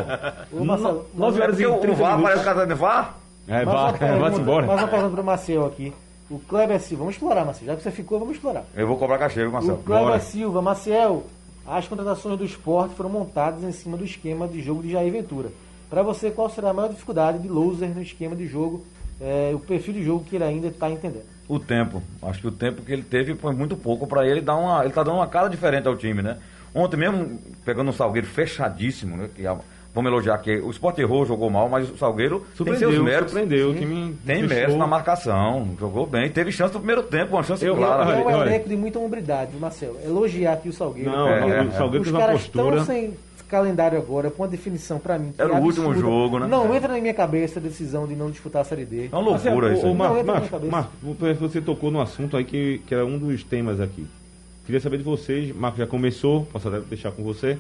Ô, Marcelo, No- Nove horas Porque e o, o 30 VAR minutos. parece que tá de VAR. É, vá, vai-se embora. Mais uma pergunta para o Marcel aqui. O Kleber Silva, vamos explorar, Marcel. Já que você ficou, vamos explorar. Eu vou cobrar cachê, viu, O Marcelo? Kleber Bora. Silva, Maciel, as contratações do esporte foram montadas em cima do esquema de jogo de Jair Ventura. Para você, qual será a maior dificuldade de loser no esquema de jogo, é, o perfil de jogo que ele ainda está entendendo? O tempo. Acho que o tempo que ele teve foi muito pouco para ele dar uma. Ele tá dando uma cara diferente ao time, né? Ontem mesmo, pegando um Salgueiro fechadíssimo, né? Que, a- vamos elogiar que o Sport errou, jogou mal, mas o Salgueiro tem Surpreendeu, seus méritos. surpreendeu. O time Tem fechou. mérito na marcação, jogou bem. Teve chance no primeiro tempo, uma chance Eu- clara. É um elenco de muita hombridade, Marcel. Elogiar aqui o Salgueiro. Não, É, porque é, o Salgueiro Os teve uma caras postura. estão sem calendário agora, com uma definição para mim. que Era é o último jogo, né? Não É. entra na minha cabeça a decisão de não disputar a Série D. É uma loucura Marcelo, isso ô, você tocou num assunto aí que, que era um dos temas aqui. Queria saber de vocês, Marco já começou, posso até deixar com você,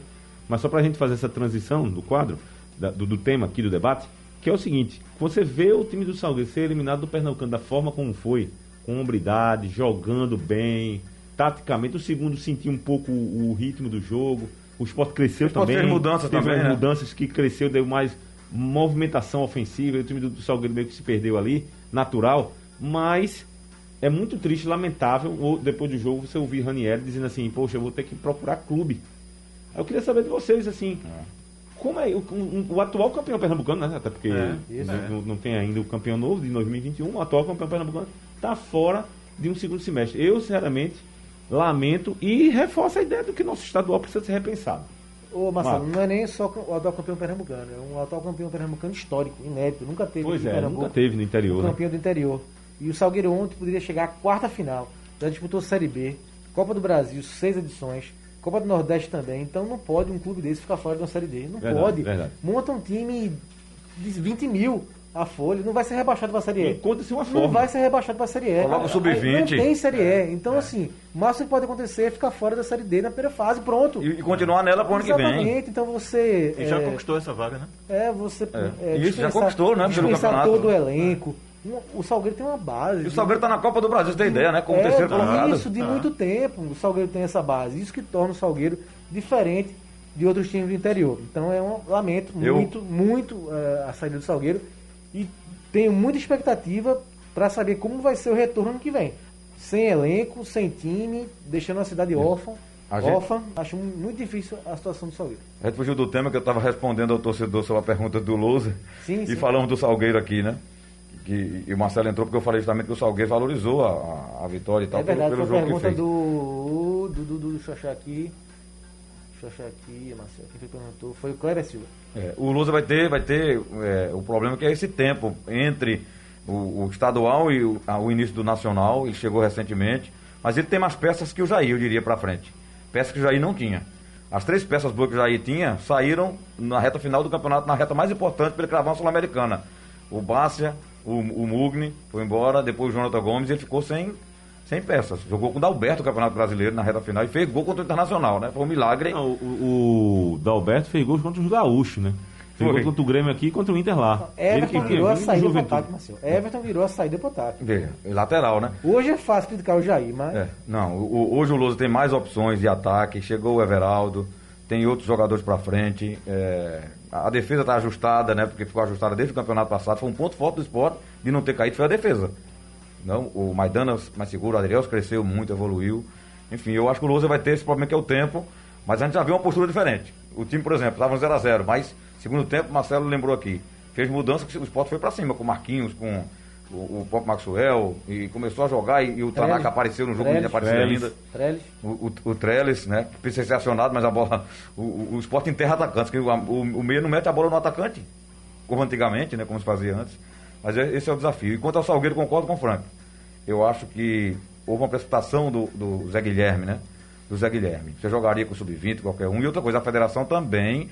mas só para a gente fazer essa transição do quadro, da- do, do tema aqui do debate, que é o seguinte, você vê o time do Salgueiro ser eliminado do Pernambucano da forma como foi, com hombridade, jogando bem, taticamente, o segundo sentiu um pouco o, o ritmo do jogo, o esporte cresceu Esporte também. mudanças teve também, né? mudanças que cresceu, deu mais movimentação ofensiva, o time do, do Salgueiro meio que se perdeu ali, natural, mas é muito triste, lamentável, depois do jogo, você ouvir Ranieri dizendo assim, poxa, eu vou ter que procurar clube. Eu queria saber de vocês, assim, como é o, o- o atual campeão pernambucano, né? Até porque É, isso. né, não, não tem ainda o campeão novo de 2021, o atual campeão pernambucano está fora de um segundo semestre. Eu, sinceramente, lamento e reforço a ideia do que nosso estadual precisa ser repensado. Ô, Marcelo, Marcos. não é nem só o atual campeão pernambucano, é um atual campeão pernambucano histórico, inédito, nunca teve Pois é, Pernambuco nunca teve no interior. um né? campeão do interior. E o Salgueiro ontem poderia chegar à quarta final. Já disputou Série B, Copa do Brasil, seis edições, Copa do Nordeste também. Então não pode um clube desse ficar fora de uma Série D. Não Verdade, pode. verdade. Monta um time de 20 mil a folha, não vai ser rebaixado para a Série E. Encontra-se uma Não forma. vai ser rebaixado para a Série E. Coloca o sub-20. Aí Não tem Série E. Então, assim, o máximo que pode acontecer é ficar fora da Série D na primeira fase, pronto. E, e continuar nela pro ano que vem. Exatamente, então você. E já é, conquistou essa vaga, né? é, você. É. Isso, já conquistou, né, pelo campeonato. todo o elenco. O Salgueiro tem uma base. E o Salgueiro tá na Copa do Brasil, você tem ideia, né? Como é, terceiro colocado. Isso, de muito tempo. O Salgueiro tem essa base. Isso que torna o Salgueiro diferente de outros times do interior. Então é um lamento Eu- muito, muito eh, a saída do Salgueiro. E tenho muita expectativa para saber como vai ser o retorno ano que vem. Sem elenco, sem time, deixando a cidade órfã. A gente- Órfã, acho mu- muito difícil a situação do Salgueiro. A gente fugiu do tema que eu estava respondendo ao torcedor sobre a pergunta do Lousa. Sim, e sim. falamos do Salgueiro aqui, né? Que, e o Marcelo entrou porque eu falei justamente que o Salgueiro valorizou a, a- a vitória e tal é verdade, pelo, foi pelo a jogo que pergunta do, do, do, do, achar aqui. Deixa eu achar aqui, Marcelo. Quem foi que perguntou? Foi o Cléber Silva. É, o Lusa vai ter, vai ter é, o problema que é esse tempo entre o, o estadual e o, a- o início do nacional. Ele chegou recentemente, mas ele tem mais peças que o Jair, eu diria, para frente. Peças que o Jair não tinha. As três peças boas que o Jair tinha saíram na reta final do campeonato, na reta mais importante para ele cravar Sul-Americana. O Bárcia, o, o Mugni foi embora, depois o Jonathan Gomes, ele ficou sem, sem peças. Jogou com o Dalberto o Campeonato Brasileiro na reta final e fez gol contra o Internacional, né? Foi um milagre. Não, o, o Dalberto fez gols contra os gaúchos, né? Fez Foi. gol contra o Grêmio aqui e contra o Inter lá. Everton Ele virou a saída pro Juventude. ataque, Marcelo. Everton virou a saída pro ataque. Vê, Lateral, né? Hoje é fácil criticar o Jair, mas É, não, o- hoje o Lousa tem mais opções de ataque, chegou o Everaldo, tem outros jogadores pra frente, é, a a defesa tá ajustada, né, porque ficou ajustada desde o campeonato passado, foi um ponto forte do esporte de não ter caído, foi a defesa. Não, o Maidana mais seguro, o Adriel cresceu muito, evoluiu, enfim, eu acho que o Lousa vai ter esse problema que é o tempo, mas a gente já viu uma postura diferente. O time, por exemplo, estava no 0x0, mas segundo tempo, o Marcelo lembrou aqui, fez mudança que o esporte foi pra cima, com o Marquinhos, com o, o próprio Maxwell, e começou a jogar, e, e o Tanaka Trellis. apareceu no jogo, Trellis. tinha aparecido Trellis. ainda. Trellis. O, o, o Trellis, né? que Precisa ser acionado, mas a bola. O, o, o esporte enterra atacantes, que o, o, o meia não mete a bola no atacante, como antigamente, né? Como se fazia antes. Mas é- esse é o desafio. Enquanto ao Salgueiro, concordo com o Frank. Eu acho que houve uma precipitação do, do Zé Guilherme, né? Do Zé Guilherme. Você jogaria com o Sub-20, qualquer um. E outra coisa, a federação também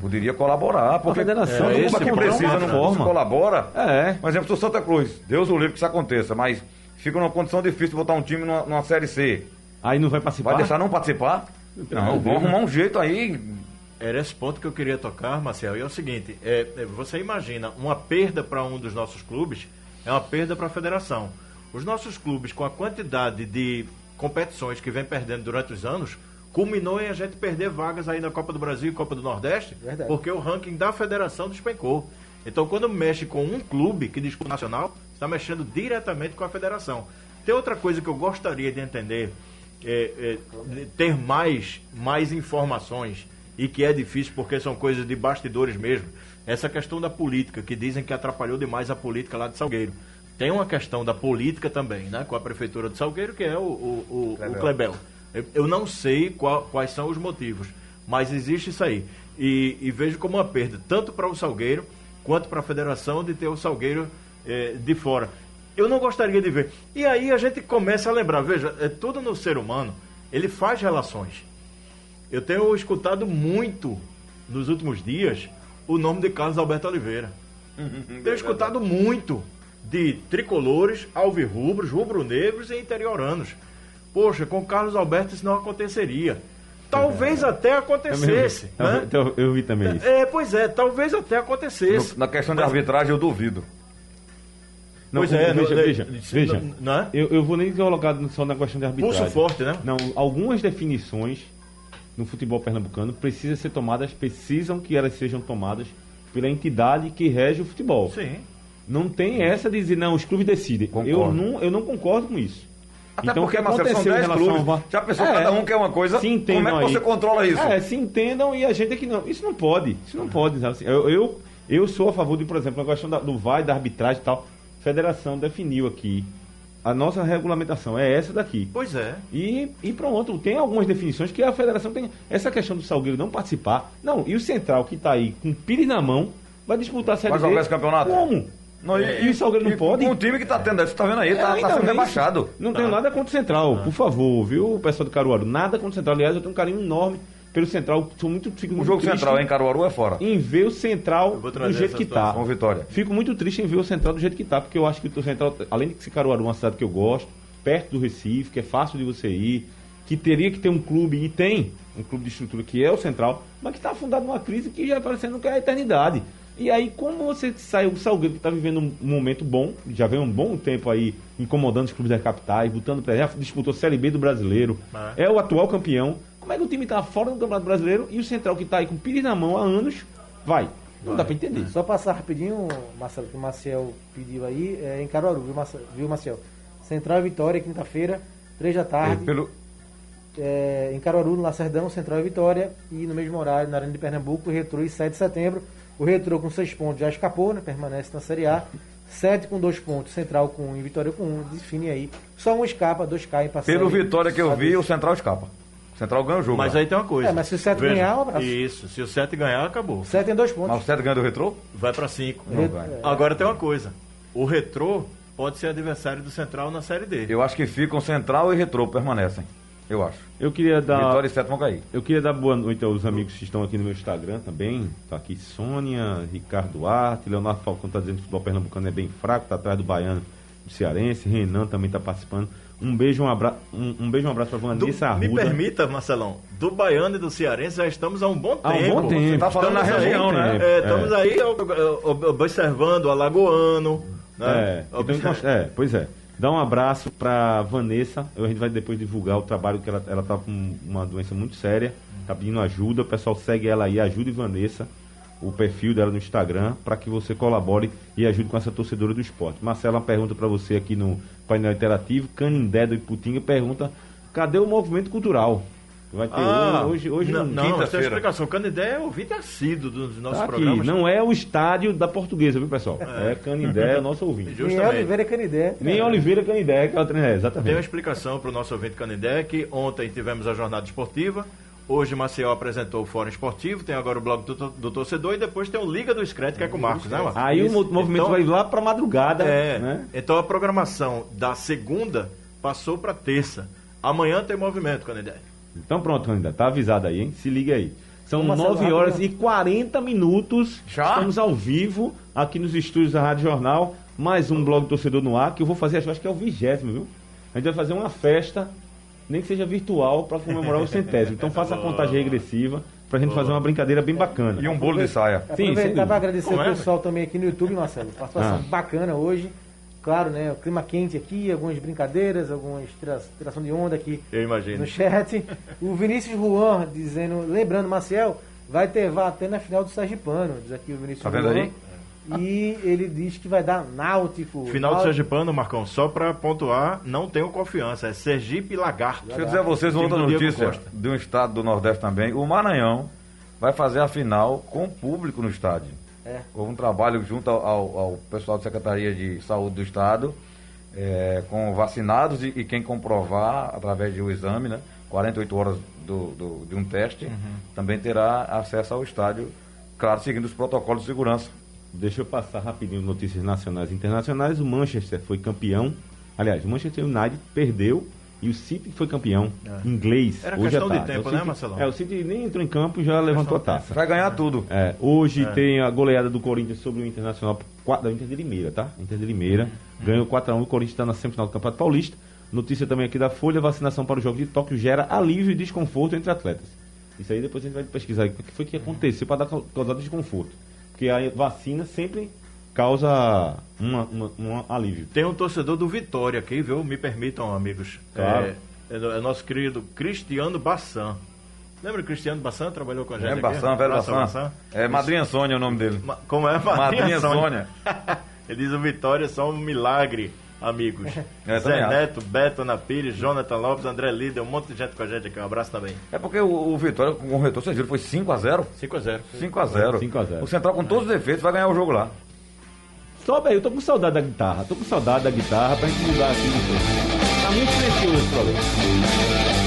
poderia colaborar. Porque federação todo tem mundo esse que precisa problema, não forma. colabora. É. Por exemplo, do Santa Cruz. Deus o livre que isso aconteça, mas fica numa condição difícil botar um time numa, numa Série C. Aí não vai participar. Vai deixar não participar? Não, né? arrumar um jeito aí. Era esse ponto que eu queria tocar, Marcel. E é o seguinte: é, é, você imagina uma perda para um dos nossos clubes é uma perda para a federação. Os nossos clubes, com a quantidade de competições que vem perdendo durante os anos, culminou em a gente perder vagas aí na Copa do Brasil e Copa do Nordeste, Verdade. porque o ranking da federação despencou. Então, quando mexe com um clube que disputa o nacional, está mexendo diretamente com a federação. Tem outra coisa que eu gostaria de entender, é, é, ter mais, mais informações e que é difícil porque são coisas de bastidores mesmo. Essa questão da política, que dizem que atrapalhou demais a política lá de Salgueiro. Tem uma questão da política também, né, com a prefeitura de Salgueiro, que é o, o, o, o Clebel. Eu, eu não sei qual- quais são os motivos, mas existe isso aí. E, e vejo como uma perda, tanto para o Salgueiro quanto para a federação, de ter o Salgueiro eh, de fora. Eu não gostaria de ver. E aí a gente começa a lembrar, veja, é tudo no ser humano, ele faz relações. Eu tenho escutado muito nos últimos dias o nome de Carlos Alberto Oliveira. tenho escutado muito de tricolores, alvirrubros, rubro-negros e interioranos. Poxa, com Carlos Alberto isso não aconteceria. Talvez até acontecesse. Eu, né? eu, eu vi também isso. É, pois é, talvez até acontecesse. No- na questão de arbitragem, eu duvido. Não, pois é, veja, no- veja, veja. Não é? Eu, eu vou nem colocar só na questão de arbitragem. Pulso forte, né? Não, algumas definições no futebol pernambucano precisam ser tomadas, precisam que elas sejam tomadas pela entidade que rege o futebol. Sim. Não tem essa de dizer, não, os clubes decidem. Eu não, eu não concordo com isso. Até Então, porque, o que Marcelo, são aconteceu em 10 relação clubes. ao? Já pensou, É. cada um quer uma coisa? Se entendam Como é que aí. você controla isso? É, se entendam e a gente é que não. Isso não pode. Isso não pode. sabe assim? Eu, eu, eu sou a favor de, por exemplo, a questão da- do VAR, da arbitragem e tal. A federação definiu aqui. A nossa regulamentação é essa daqui. Pois é. E, e pronto, tem algumas definições que a federação tem. Essa questão do Salgueiro não participar. Não, e o Central que está aí com o Pires na mão vai disputar a Série Vai B. jogar esse campeonato? Como? Não, E o Salgueiro não pode? Um time que tá tendo, você tá vendo aí, tá, É, tá então, sendo é rebaixado. isso. Não tenho nada contra o Central, por favor, viu, o pessoal do Caruaru? Nada contra o Central. Aliás, eu tenho um carinho enorme pelo Central. Sou muito, fico O muito jogo triste central em Caruaru é fora. em ver o Central do jeito que tá. Com vitória. Fico muito triste em ver o Central do jeito que tá, porque eu acho que o Central, além de ser Caruaru, uma cidade que eu gosto, perto do Recife, que é fácil de você ir, que teria que ter um clube, e tem um clube de estrutura que é o Central, mas que está afundado numa crise que já parecendo que é a eternidade. E aí, como você sai o Salgueiro, que está vivendo um momento bom, já vem um bom tempo aí incomodando os clubes das capitais, botando pra já disputou Série B do brasileiro, é, o atual campeão. Como é que o time está fora do Campeonato Brasileiro e o Central que está aí com o Pires na mão há anos, vai? Não dá para entender. Só passar rapidinho, Marcelo, que o Maciel pediu aí, é em Caruaru, viu, Marcelo? Viu, Maciel? Central e Vitória, quinta-feira, três da É, tarde. pelo, É, em Caruaru, no Lacerdão, Central e Vitória. E no mesmo horário, na Arena de Pernambuco, o Retrô e 7 de setembro. O Retrô com 6 pontos já escapou, né? Permanece na Série A. 7 com 2 pontos, Central com 1 e Vitória com 1. Define aí. Só um escapa, dois caem pra pelo vitória que eu vi, o Central escapa. O Central ganha o jogo. Mas lá. aí tem uma coisa. É, mas se o Sete Veja, ganhar, um abraço. Isso, se o 7 ganhar, acabou. 7 tem 2 Mas pontos. o Centro ganha do retrô? Vai pra 5. Não vai. Agora tem uma coisa. O Retrô pode ser adversário do Central na Série D. Eu acho que ficam Central e retrô, permanecem. Eu acho. Eu queria dar. Vitória e Sete vão cair. Eu queria dar boa noite aos amigos que estão aqui no meu Instagram também. Tá aqui Sônia, Ricardo Duarte, Leonardo Falcão tá dizendo que o futebol pernambucano é bem fraco, tá atrás do baiano do Cearense, Renan também tá participando. Um beijo, um abraço, um, um beijo, um abraço pra Do- Vanessa me Arruda. permita, Marcelão, do Baiano e do Cearense já estamos há um bom tempo. Há um bom tempo. Você tá falando na Estamos aí, região, né? tempo. É, estamos aí ó, ó, observando o Alagoano. É, Né? então, Observ- encosta- é, pois é. Dá um abraço pra Vanessa. A gente vai depois divulgar o trabalho que ela, ela tá com uma doença muito séria. Tá pedindo ajuda. O pessoal segue ela aí, ajude Vanessa. O perfil dela no Instagram, para que você colabore e ajude com essa torcedora do esporte. Marcela, uma pergunta para você aqui no painel interativo. Canindé do Iputinga pergunta: cadê o movimento cultural? Vai ter Ah, hoje, hoje não, não, mas tem uma explicação. O Canidé é ouvinte assíduo dos nossos Tá aqui, programas. não é o estádio da portuguesa, viu pessoal? É, Canindé, é o nosso ouvinte. Justamente. Nem Oliveira Canidé. Nem Oliveira Canindé, que é o treinador. É, Tem uma exatamente. explicação para o nosso ouvinte Canindé que ontem tivemos a jornada esportiva. Hoje Maceió apresentou o Fórum Esportivo, tem agora o blog do, do torcedor e depois tem o Liga do Screte, que é com o Marcos, né, Marcos? Aí o Isso. mo- movimento Então, vai lá pra madrugada, É, né? então a programação da segunda passou para terça. Amanhã tem movimento, Canindé. Então pronto, Canindé, tá avisado aí, hein? Se liga aí. São Marcelo, 9 horas rápido. e 40 minutos. Já? Estamos ao vivo aqui nos estúdios da Rádio Jornal. Mais um blog torcedor no ar, que eu vou fazer, acho que é o vigésimo, viu? A gente vai fazer uma festa, nem que seja virtual, para comemorar o centésimo. Então faça a contagem regressiva pra gente fazer uma brincadeira bem bacana. E um bolo de saia. Sim, sem Aproveitar para agradecer Como o é, pessoal também aqui no YouTube, Marcelo. Participação Ah. bacana hoje. Claro, né? O clima quente aqui, algumas brincadeiras, algumas tira- tiração de onda aqui Eu imagino. no chat. O Vinícius Juan dizendo, lembrando, Marcel, vai ter vá até na final do Sergipano, diz aqui o Vinícius Tá vendo Juan. aí? E ele diz que vai dar Náutico. Final do Náutico- Sergipano, Marcão, só para pontuar, não tenho confiança. É Sergipe e Lagarto. Deixa eu dizer a vocês uma outra notícia de um estado do Nordeste também. O Maranhão vai fazer a final com público no estádio. É. Houve um trabalho junto ao, ao- ao pessoal da Secretaria de Saúde do Estado, é, com vacinados e, e quem comprovar através de um exame, né, 48 horas do, do- de um teste, Uhum. também terá acesso ao estádio, claro, seguindo os protocolos de segurança. Deixa eu passar rapidinho notícias nacionais e internacionais. O Manchester foi campeão. Aliás, o Manchester United perdeu e o City foi campeão inglês. É. Era hoje questão à de tempo, O né, City- Marcelão? É, o City nem entrou em campo e já levantou a taça. Vai ganhar tudo. É, hoje tem a goleada do Corinthians sobre o Internacional da Inter de Limeira, tá? Inter de Limeira ganhou 4x1, o Corinthians está na semifinal do Campeonato Paulista. Notícia também aqui da Folha, vacinação para o jogo de Tóquio gera alívio e desconforto entre atletas. Isso aí depois a gente vai pesquisar o que foi que aconteceu para dar causar desconforto. Porque a vacina sempre causa um alívio. Tem um torcedor do Vitória aqui, viu? Me permitam, amigos. Claro. É, é, é nosso querido Cristiano Bassan. Lembra o Cristiano Bassan? Trabalhou com a gente É? Bassan, velho Abraço, Bassan. É Madrinha Sônia o nome dele. Como é? Madrinha Sônia. Ele diz o Vitória é só um milagre, amigos. É, Zé também acho. Neto, Beto Ana Pires, Jonathan Lopes, André Líder, um monte de gente com a gente aqui. Um abraço também. É porque o, o Vitória com o retorno, vocês viram, foi 5x0. 5x0. 5x0. 5 a 0. O Central com todos os defeitos vai ganhar o jogo lá. Sobe aí, eu tô com saudade da guitarra. Tô com saudade da guitarra pra gente mudar aqui. Tá muito silencioso esse programa.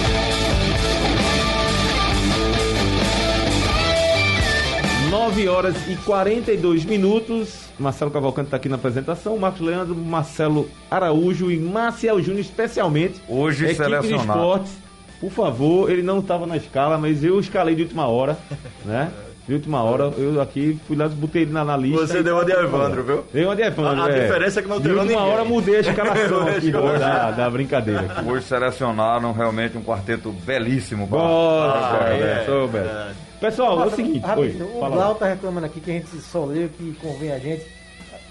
9 horas e 42 minutos. Marcelo Cavalcante está aqui na apresentação. Marcos Leandro, Marcelo Araújo e Marcial Júnior, especialmente. Hoje Equipe de selecionado. esportes. Por favor, ele não estava na escala, mas eu escalei de última hora, né? De última hora, eu aqui fui lá, botei ele na, na lista. Você e- deu uma de Evandro, viu? Deu uma de Evandro, A- a é. diferença é que não De tirou última ninguém. hora mudei a escalação aqui Hoje- da, da brincadeira. aqui. Hoje selecionaram realmente um quarteto belíssimo. Bora, Ah, é. Roberto. Pessoal, é o seguinte, oi, o. Blau tá reclamando aqui que a gente só lê o que convém a gente.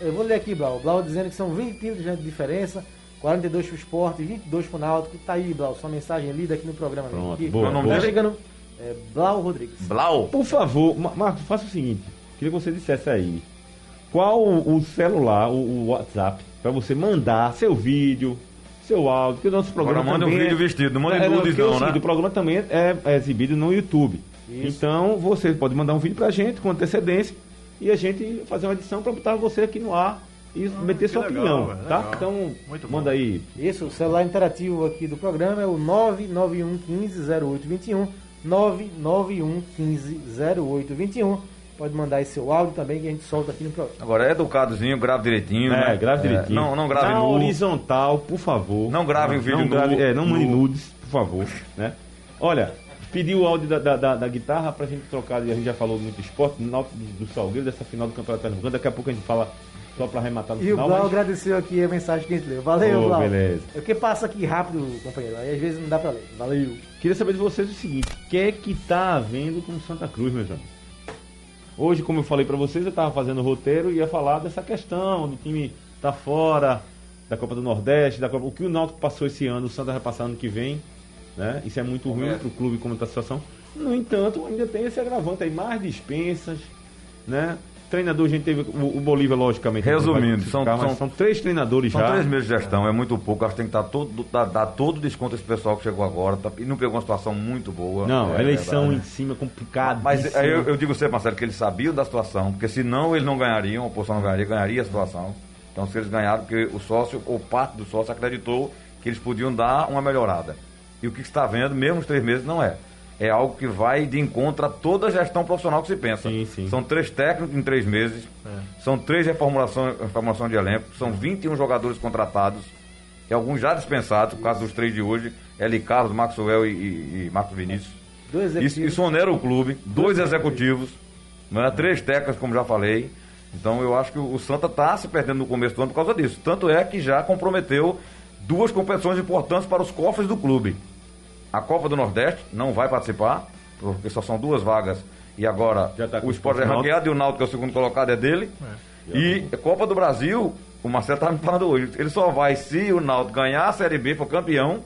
Eu vou ler aqui, Blau. O Blau dizendo que são 20 pilas de diferença, 42 pro esporte, 22 pro Náutico. Tá aí, Blau, sua mensagem lida aqui no programa. mesmo. Pronto, Aqui. boa, boa. Tá chegando é, Blau Rodrigues. Blau. Por favor, Ma- Marcos, faça o seguinte. Queria que você dissesse aí. Qual o celular, o, o WhatsApp, para você mandar seu vídeo, seu áudio, porque o nosso programa Agora manda um vídeo é- vestido, não manda É, nudes é o não, né? O programa também é, é exibido no YouTube. Isso. Então, você pode mandar um vídeo pra gente com antecedência e a gente fazer uma edição para botar você aqui no ar e meter que sua legal, opinião, velho, tá? legal. Então, Muito bom. manda aí. Isso, o celular interativo aqui do programa é o 991 15 0821. 991 15 0821. Pode mandar aí seu áudio também que a gente solta aqui no programa. Agora é educadozinho, grave direitinho. É, né? grave direitinho. não, não grave Na nu. horizontal, por favor. Não grave o vídeo não nu. grave- É, não mande Nu. nudes, por favor. né? Olha, pediu o áudio da, da, da- da guitarra pra gente trocar, e a gente já falou muito de esporte, do, do Salgueiro, dessa final do Campeonato Pernambucano. Daqui a pouco a gente fala só pra arrematar no E o final. Blau mas- agradeceu aqui a mensagem que a gente leu. Valeu, Ô, Blau. beleza. É porque passa aqui rápido, companheiro. Aí às vezes não dá pra ler. Valeu. Queria saber de vocês o seguinte: o que é que tá havendo com Santa Cruz, meus amigos? Hoje, como eu falei pra vocês, eu tava fazendo o roteiro e ia falar dessa questão do time tá fora da Copa do Nordeste, da Copa, o que o Náutico passou esse ano, o Santa vai passar ano que vem, né? Isso é muito ruim Correto. pro clube como tá a situação. No entanto, ainda tem esse agravante aí, mais dispensas, né? Treinador, a gente teve o, o Bolívia, logicamente. Resumindo, são- são- são três treinadores São já. três meses de gestão, é muito pouco. Acho que tem que dar todo, dar, dar todo desconto a esse pessoal que chegou agora. tá- e não pegou uma situação muito boa. Não, é eleição verdade. em cima é complicada. Mas aí eu, eu digo sempre, Marcelo, que eles sabiam da situação, porque senão eles não ganhariam, a oposição não ganharia, ganharia a situação. Então se eles ganharam, porque o sócio, ou parte do sócio, acreditou que eles podiam dar uma melhorada. E o que está vendo, mesmo os três meses, não é. É algo que vai de encontro a toda a gestão profissional que se pensa. Sim, sim. São três técnicos em três meses, são três reformulações reformulação de elenco, são 21 jogadores contratados, e alguns já dispensados, por causa dos três de hoje, Eli Carlos, Maxwell e, e- e Marcos Vinícius. Dois Isso, executivos. isso onera o clube, dois executivos, né, três técnicos, como já falei. Então eu acho que o Santa está se perdendo no começo do ano por causa disso. Tanto é que já comprometeu duas competições importantes para os cofres do clube. A Copa do Nordeste não vai participar, porque só são duas vagas. E agora Já tá o Sport é ranqueado e o Náutico, que é o segundo colocado, é dele. E a Copa do Brasil, o Marcelo estava me falando hoje, ele só vai se o Náutico ganhar a Série B, for campeão,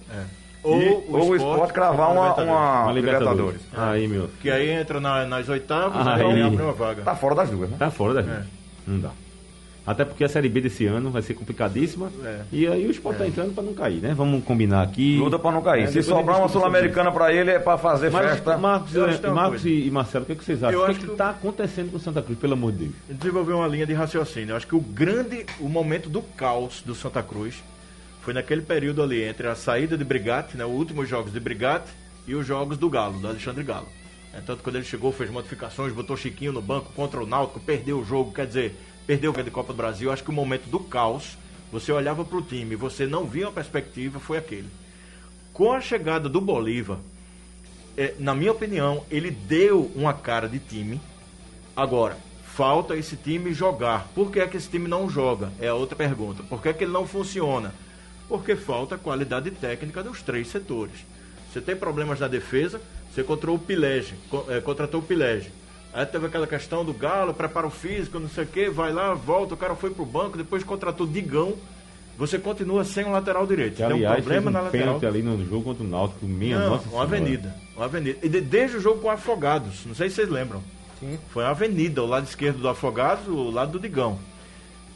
Ou e, o ou o Sport Sport cravar uma, Libertadores. uma Uma Libertadores. Aí, meu. Que aí entra na- nas oitavas Aí. e vai ganhar a primeira vaga. Tá fora das duas, né? Tá fora da É. gente. Não dá. Até porque a Série B desse ano vai ser complicadíssima. É. E aí o Sport tá entrando pra não cair, né? Vamos combinar aqui. Luta pra não cair. É, Se sobrar uma Sul-Americana pra ele é pra fazer Mas, festa. Marcos, tem uma Marcos e, e Marcelo, o que, é que vocês acham? Eu o que, acho é que que- tá acontecendo com o Santa Cruz, pelo amor de Deus? desenvolveu uma linha de raciocínio. Eu acho que o grande, o momento do caos do Santa Cruz foi naquele período ali entre a saída de Brigatti, né, os últimos jogos de Brigatti e os jogos do Galo, do Alexandre Galo. É, tanto quando ele chegou, fez modificações, botou Chiquinho no banco contra o Náutico, perdeu o jogo, quer dizer, perdeu o Copa do Brasil. Acho que o momento do caos, você olhava para o time, você não via uma perspectiva, foi aquele. Com a chegada do Bolívar, é, na minha opinião, ele deu uma cara de time. Agora, falta esse time jogar. Por que é que esse time não joga? É a outra pergunta. Por que é que ele não funciona? Porque falta qualidade técnica dos três setores. Você tem problemas na defesa, você contratou o Pilege, é, contratou o Pilege. Aí teve aquela questão do Galo, preparo físico, não sei o quê, vai lá, volta, o cara foi pro banco, depois contratou Digão. Você continua sem um lateral direito. Que, aliás, tem um problema um na lateral. ali no jogo contra o Náutico, minha não, nossa uma avenida. Uma avenida. E de, desde o jogo com o Afogados, não sei se vocês lembram. Sim. Foi uma avenida, o lado esquerdo do Afogados, o lado do Digão.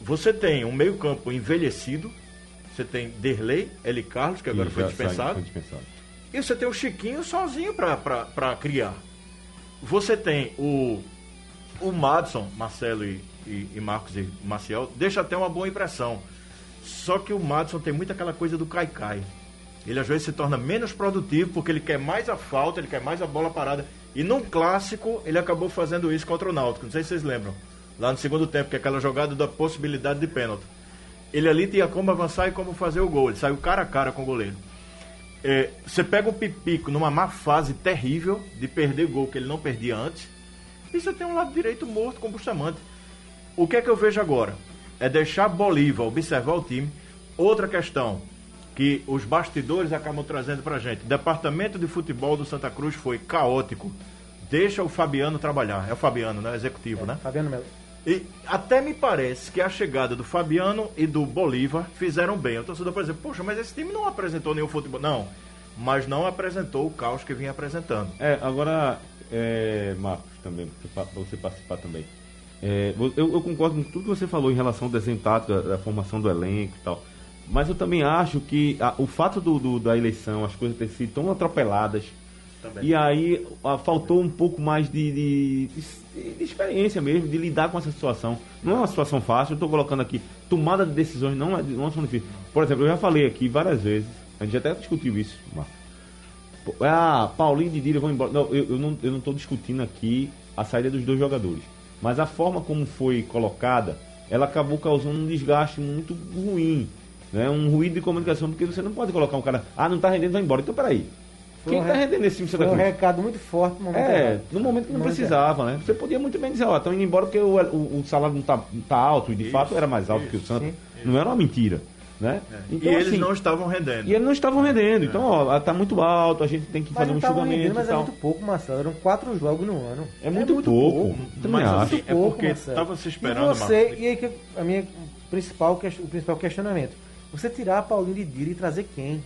Você tem um meio-campo envelhecido, você tem Derlei, Eli Carlos, que agora foi dispensado, foi dispensado. e você tem o Chiquinho sozinho para criar. Você tem o, o Madison, Marcelo e, e, e Marcos e Maciel, deixa até uma boa impressão. Só que o Madison tem muito aquela coisa do cai-cai. Ele às vezes se torna menos produtivo porque ele quer mais a falta, ele quer mais a bola parada. E num clássico, ele acabou fazendo isso contra o Náutico. Não sei se vocês lembram. Lá no segundo tempo, que é aquela jogada da possibilidade de pênalti. Ele ali tinha como avançar e como fazer o gol. Ele saiu cara a cara com o goleiro. É, você pega o Pipico numa má fase terrível de perder gol que ele não perdia antes. E você tem um lado direito morto com o Bustamante. O que é que eu vejo agora? É deixar Bolívar observar o time. Outra questão que os bastidores acabam trazendo pra gente. Departamento de futebol do Santa Cruz foi caótico. Deixa o Fabiano trabalhar. É o Fabiano, né? Executivo, né? Fabiano Melo. E até me parece que a chegada do Fabiano e do Bolívar fizeram bem. O torcedor, por exemplo, poxa, mas esse time não apresentou nenhum futebol. Não, mas não apresentou o caos que vinha apresentando. É, agora, é, Marcos, também, para você participar também. É, eu, eu, concordo com tudo que você falou em relação ao desenho tático, da formação do elenco e tal. Mas eu também acho que a, o fato do, do, da eleição, as coisas terem sido tão atropeladas, também. e aí a, faltou um pouco mais de, de, de, experiência mesmo, de lidar com essa situação. Não é uma situação fácil, eu estou colocando aqui, tomada de decisões não é, não são difíceis. Por exemplo, eu já falei aqui várias vezes, a gente até discutiu isso, Marcos. Ah, Paulinho e Didira vão embora. Não, eu, eu não estou discutindo aqui a saída dos dois jogadores. Mas a forma como foi colocada, ela acabou causando um desgaste muito ruim. Né? Um ruído de comunicação, porque você não pode colocar um cara, ah, não está rendendo, vai embora. Então, peraí. Foi Quem está re- rendendo esse time Foi um recado muito forte no momento É, errado. no momento que não momento precisava, né? Você podia muito bem dizer, ó, estão indo embora porque o, o, o salário não está tá alto, e de fato era mais alto que o Santos. sim. Não era uma mentira, né? e eles não estavam rendendo. E eles não estavam rendendo. Então, ó, tá muito alto, a gente tem que Mas fazer um julgamento rendendo, e mas é muito pouco, Marcelo. Eram quatro jogos no ano. É muito pouco. Também Mas acho. assim, Muito é pouco, porque estava se E esperando, você, Marcos. e aí que a minha principal, o principal questionamento. Você tirar a Paulinho de Dira e trazer quem?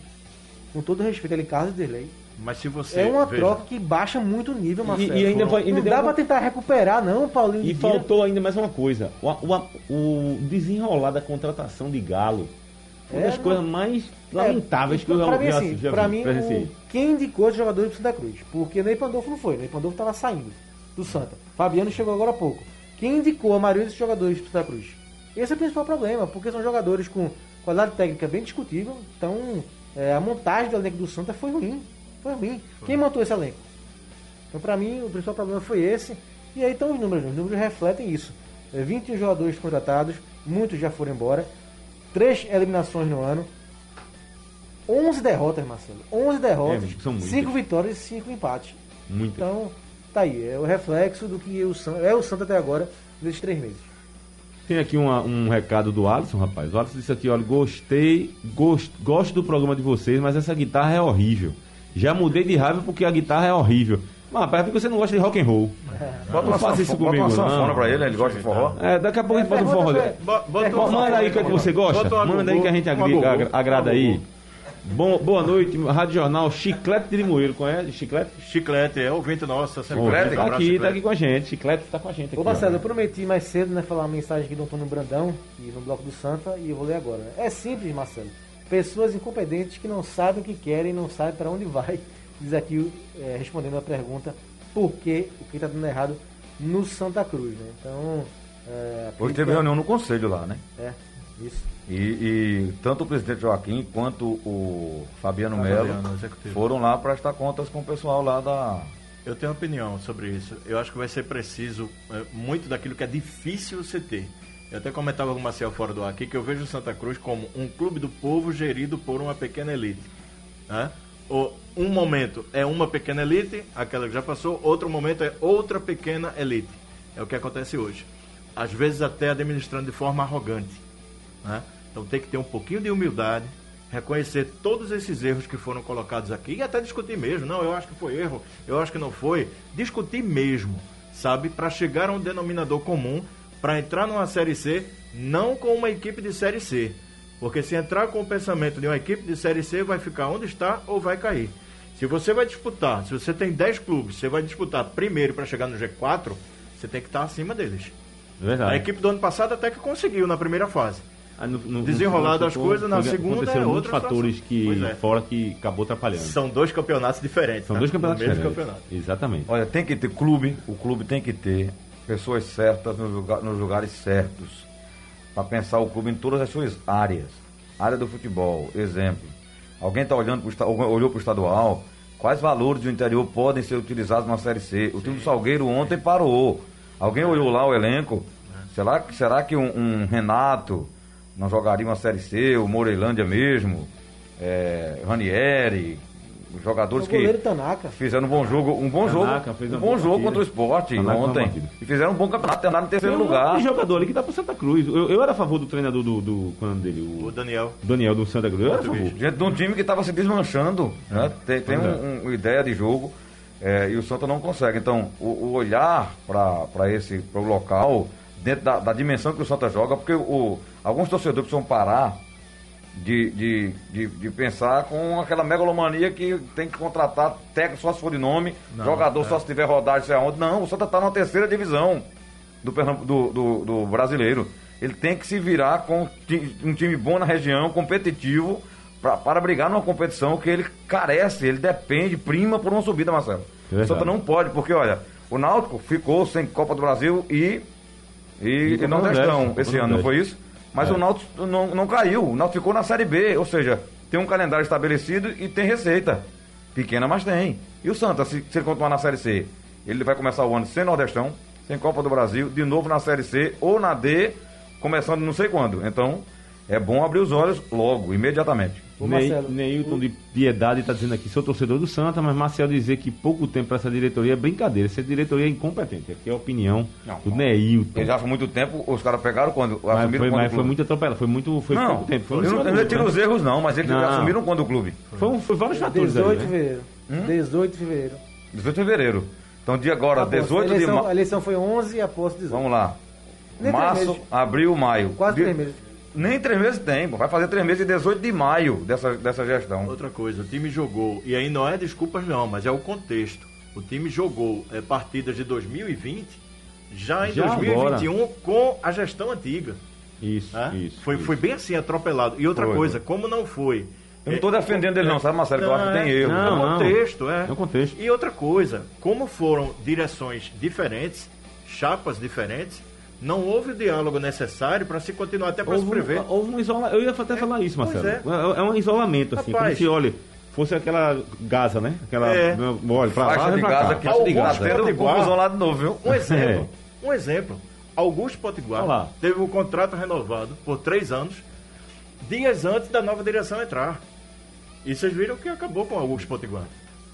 Com todo respeito, ele Carlos e Derlei. Mas se você. É uma veja, troca que baixa muito o nível, Marcelo. e ainda vai- ainda não dá uma- pra tentar recuperar, não, Paulinho de E faltou ainda mais uma coisa: o, o, o desenrolar da contratação de Galo. Uma É, das não- coisas mais É, lamentáveis que eu já, pra mim, já, assim, já pra vi, mim, presenciei. o- quem indicou os jogadores do Santa Cruz? Porque Ney Pandolfo não foi, Ney Pandolfo estava saindo do Santa. Fabiano chegou agora há pouco. Quem indicou a maioria desses jogadores do Santa Cruz? Esse é o principal problema, porque são jogadores com qualidade técnica bem discutível, então é, a montagem do elenco do Santa foi ruim. Foi ruim. Quem montou esse elenco? Então, pra mim, o principal problema foi esse. E aí estão os números. Os números refletem isso. É, 21 jogadores contratados, muitos já foram embora. Três eliminações no ano. 11 derrotas, Marcelo. 11 derrotas, É, são. 5 vitórias e 5 empates. Muito. Então, tá aí. É o reflexo do que o Santa, é o Santa até agora, nesses três meses. Tem aqui uma- um recado do Alisson, rapaz. O Alisson disse aqui, olha, gostei, gost, gosto do programa de vocês, mas essa guitarra é horrível. Já mudei de raiva porque a guitarra é horrível. Mas, rapaz, é porque você não gosta de rock and roll. Bota Não uma, faça isso bota uma comigo, sanfona pra ele, ele gosta de forró. É, daqui a pouco a gente bota um forró. Manda aí o que, é você gosta. Manda aí que a gente agrada aí. Bom, boa noite, Rádio Jornal Chiclete de Limoeiro. Conhece Chiclete? Chiclete, é ouvinte nosso. Sempre Ô, Chiclete, tá aqui, tá aqui com a gente. Chiclete tá com a gente aqui. Ô Marcelo, eu prometi mais cedo, né, falar uma mensagem aqui do Antônio Brandão, e no Bloco do Santa, e eu vou ler agora. né? É simples, Marcelo. Pessoas incompetentes que não sabem o que querem, não sabem para onde vai. Diz aqui, é, respondendo a pergunta, por que o que está dando errado no Santa Cruz, né? Então, é, Hoje teve reunião no conselho lá, né? É, isso. E, e tanto o presidente Joaquim quanto o Fabiano Fabiano, Melo foram lá prestar contas com o pessoal lá da. Eu tenho uma opinião sobre isso. Eu acho que vai ser preciso é, muito daquilo que é difícil você ter. Eu até comentava com o Marcel fora do ar aqui que eu vejo o Santa Cruz como um clube do povo gerido por uma pequena elite. Né? O- Um momento é uma pequena elite, aquela que já passou, outro momento é outra pequena elite. É o que acontece hoje. Às vezes até administrando de forma arrogante. né? Então tem que ter um pouquinho de humildade, reconhecer todos esses erros que foram colocados aqui e até discutir mesmo. Não, eu acho que foi erro, eu acho que não foi. Discutir mesmo, sabe? Para chegar a um denominador comum, para entrar numa Série C, não com uma equipe de Série C. Porque se entrar com o pensamento de uma equipe de Série C, vai ficar onde está ou vai cair. Se você vai disputar, se você tem 10 clubes, você vai disputar primeiro para chegar no G4, você tem que estar acima deles. Verdade. A equipe do ano passado até que conseguiu na primeira fase. Aí no- no- Desenrolado no- as coisas, na segunda aconteceram é outra fatores situação. que é. fora que acabou atrapalhando. São dois campeonatos diferentes. São tá? dois campeonatos diferentes. campeonato. Exatamente. Olha, tem que ter clube, o clube tem que ter pessoas certas nos, lugar- nos lugares certos. Para pensar o clube em todas as suas áreas. Área do futebol, exemplo. Alguém está olhando pro, olhou para o estadual, quais valores do interior podem ser utilizados na Série C? O time do Salgueiro ontem parou. Alguém olhou lá o elenco? Será, que- será que um, um Renato não jogaria uma Série C? O Moreilândia mesmo? É, Ranieri? Os jogadores que Tanaka. fizeram um bom jogo, um bom Tanaka jogo, fez um bom boa jogo partida. contra o esporte Tanaka ontem. partida. E fizeram um bom campeonato, terminaram em terceiro Tem um lugar. jogador ali que dá pro Santa Cruz. Eu, eu era a favor do treinador do. do qual é o nome dele? O O Daniel. Daniel do Santa Cruz. Eu era a favor. Diante de um time que estava se desmanchando, né? tem, tem Pois é. um- um- uma ideia de jogo é, e o Santa não consegue. Então, o, o olhar para esse pro local, dentro da, da dimensão que o Santa joga, porque o, alguns torcedores precisam parar de, de, de, de pensar com aquela megalomania que tem que contratar técnico só se for de nome, jogador só se tiver rodagem, sei aonde. Não, o Santa está na terceira divisão do, do, do, do brasileiro. Ele tem que se virar com um time bom na região, competitivo, pra, para brigar numa competição que ele carece, ele depende, prima por uma subida, Marcelo. O Verdade. Santa não pode, porque olha, o Náutico ficou sem Copa do Brasil e, e, E e não Nordeste, esse ano, não foi isso? Mas É. o Náutico não, não caiu, o Náutico ficou na Série B, ou seja, tem um calendário estabelecido e tem receita. Pequena, mas tem. E o Santa, se, se ele continuar na Série C, ele vai começar o ano sem Nordestão, sem Copa do Brasil, de novo na Série C ou na D, começando não sei quando. Então, é bom abrir os olhos logo, imediatamente. Ô, Ney- Marcelo, Neilton de Piedade está dizendo aqui, sou torcedor do Santa, mas Marcel dizer que pouco tempo para essa diretoria é brincadeira. Essa diretoria é incompetente. Aqui é a opinião Não, do não. Neilton. Ele já há muito tempo, os caras pegaram quando Mas assumiram foi, quando mas o foi muito atropelado, foi muito. Foi Não, pouco tempo. Foi, eu não, eu tiro os erros não, mas eles Não. assumiram quando o clube? Foi, um- foi vários fatores 18 ali, de né? fevereiro. Hum? 18 de fevereiro. 18 de fevereiro. Então, dia agora, A posse- 18 a de eleição, A março. eleição foi 11 e a posse 18. Vamos lá. Nem Março, abril, maio. Quase De- três meses. Nem três meses tem, vai fazer três meses e 18 de maio dessa, dessa gestão. Outra coisa, o time jogou, e aí não é desculpas não, mas é o contexto. O time jogou é, partidas de 2020 já em Já 2021 com a gestão antiga. Isso, né? isso. foi, isso. foi bem assim, atropelado. E outra Foi, coisa, como não foi. Eu não tô defendendo ele não, sabe, Marcelo? Que eu acho que tem erro. É Não, o não. contexto, é. É o contexto. E outra coisa, como foram direções diferentes, chapas diferentes, não houve o diálogo necessário para se continuar até para se Houve, prever. um, houve um isolamento. Eu ia até falar isso, pois Marcelo. É. é um isolamento, assim. Rapaz. Como se, olha, fosse aquela Gaza, né? Aquela. É. Olha, pra lá, Faixa de Gaza cá. que Faixa de Gaza. tendo confusão lá de novo, viu? Um exemplo, É. um exemplo. Augusto Potiguar teve o contrato renovado por três anos, dias antes da nova direção entrar. E vocês viram que acabou com o Augusto Potiguar.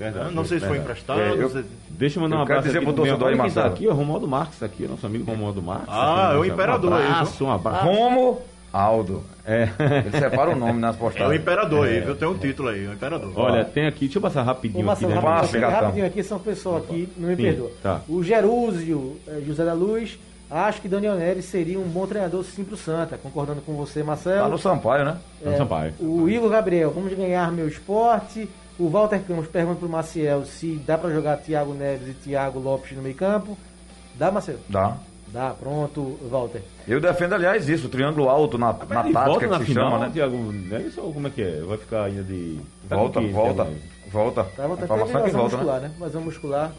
Verdade, não sei se foi emprestado. É, eu- se- Deixa eu mandar um quero abraço dizer aqui pro torcedor aí, tá aqui, o Romualdo Marques, aqui, nosso amigo Romualdo Marques. Ah, Aqui, é o imperador Um abraço, viu? um abraço. Romo Aldo. É. Ele separa o nome nas É o postagens. imperador aí, viu? Tem um título aí, o imperador. Olha, tem aqui, deixa eu passar Ô, rapidinho aqui, Marcelo, né? Passa, rapidinho, aqui, aqui, são pessoas aqui, não me Sim, perdoa. tá. O Gerúzio eh, José da Luz, acho que Daniel Neres seria um bom treinador sim pro Santa, concordando com você, Marcelo. Tá no Sampaio, né? Tá no Sampaio. O Igor Gabriel, vamos ganhar meu esporte. O Walter Campos pergunta pro Maciel se dá pra jogar Thiago Neves e Thiago Lopes no meio campo. Dá, Marcelo? Dá. Dá, pronto, Walter. Eu defendo, aliás, isso, o triângulo alto na, Mas na volta tática na que se final, chama, né? Thiago Neves, ou como é que é? Vai ficar ainda de... tá Volta, quem, volta, Neves? volta. Tá, Walter, A informação é que volta, né? muscular, né? Lesão muscular.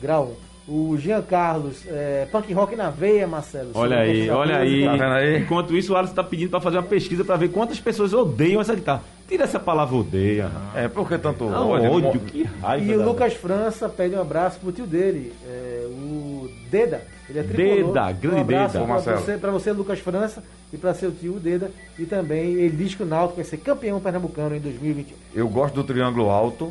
Grau 1. O Jean Carlos, é, punk rock na veia, Marcelo. Olha aí, a olha aí. Tá vendo aí? Enquanto isso, o Alisson tá pedindo pra fazer uma pesquisa pra ver quantas pessoas odeiam essa guitarra. Tira essa palavra odeia. É, por que tanto Não, ódio? ódio, que raiva. E o Lucas França pede um abraço pro tio dele, é, o Deda. Ele é tricolor. Deda, grande um abraço Deda. Pra Marcelo. você, pra você, Lucas França, e pra seu tio, o Deda. E também ele diz que o Náutico vai ser campeão pernambucano em 2021. Eu gosto do triângulo alto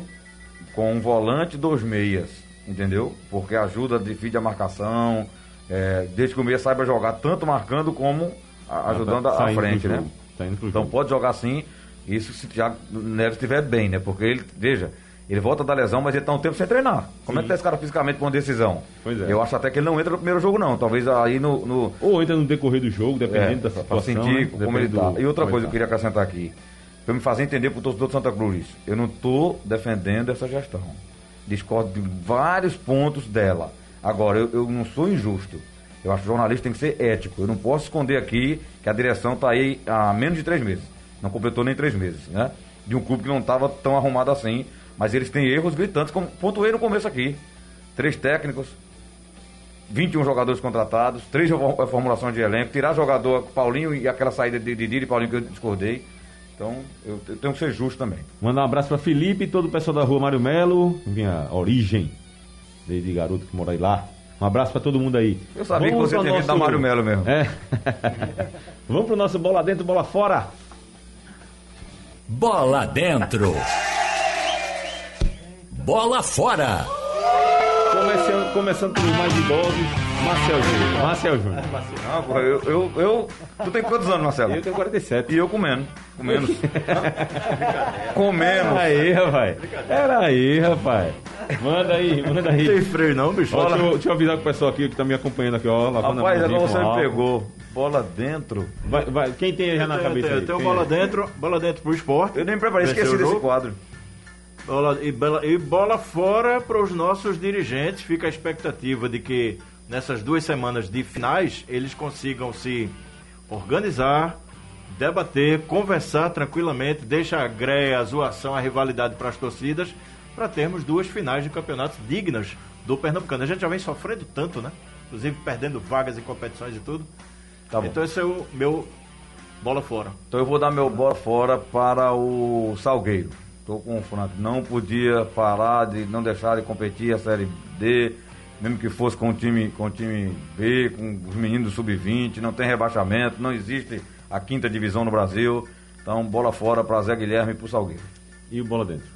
com um volante e dois meias, entendeu? Porque ajuda, divide a marcação, é, desde que o meia saiba jogar tanto marcando como a- ajudando Tá a, saindo pro frente, né? Tá Então jogo. pode jogar assim. Isso se o Thiago Neves estiver bem, né? Porque ele, veja, ele volta da lesão, mas ele tá um tempo sem treinar. Como é que tá esse cara fisicamente com uma decisão? Pois é. Eu acho até que ele não entra no primeiro jogo, não. Talvez aí no. no Ou entra no decorrer do jogo, dependendo da pra situação. sentir né? como ele tá. do- E outra coisa que eu queria acrescentar aqui. Pra me fazer entender pro torcedor de Santa Cruz. Eu não tô defendendo essa gestão. Discordo de vários pontos dela. Agora, eu, eu não sou injusto. Eu acho que o jornalista tem que ser ético. Eu não posso esconder aqui que a direção tá aí há menos de três meses. Não completou nem três meses, né? De um clube que não estava tão arrumado assim. Mas eles têm erros gritantes, como pontuei no começo aqui. Três técnicos, 21 jogadores contratados, três reform- formulações de elenco, tirar jogador Paulinho e aquela saída de Didi e Paulinho que eu discordei. Então, eu, eu tenho que ser justo também. Mandar um abraço pra Felipe e todo o pessoal da rua Mário Melo, minha origem, desde garoto que mora aí lá. Um abraço pra todo mundo aí. Eu sabia Vamos que você tinha vindo da Mário Melo mesmo. É. Vamos pro nosso bola dentro, bola fora. Bola dentro. Bola fora. Começando, começando pelos mais idosos, Marcel Júnior. Marcel Júnior. Não, porra, eu, eu, eu. Tu tem quantos anos, Marcelo? Eu tenho 47. E eu comendo. Com menos. com menos. Era aí, rapaz. Era aí, rapaz. Manda aí, manda Não tem aí. freio não, bicho? Ó, deixa, eu, deixa eu avisar pro pessoal aqui que tá me acompanhando aqui, ó. Rapaz, agora você me pegou. Bola dentro. Vai, vai, quem tem já na tenho- cabeça eu aí? tenho bola é? dentro, bola dentro pro esporte. Eu nem preparei, Venceu esqueci desse jogo. quadro. Bola- e, bola, e bola fora para os nossos dirigentes. Fica a expectativa de que nessas duas semanas de finais eles consigam se organizar, debater, conversar tranquilamente, deixa a greia, a zoação, a rivalidade para as torcidas, para termos duas finais de campeonatos dignas do Pernambucano. A gente já vem sofrendo tanto, né? Inclusive perdendo vagas em competições e tudo. Tá bom. Então esse é o meu bola fora. Então eu vou dar meu bola fora para o Salgueiro. Estou com o Franco. Não podia parar de não deixar de competir a Série D, mesmo que fosse com o time, com o time B, com os meninos do Sub-20, não tem rebaixamento, não existe a quinta divisão no Brasil. Então, bola fora para Zé Guilherme e para o Salgueiro. E o bola dentro?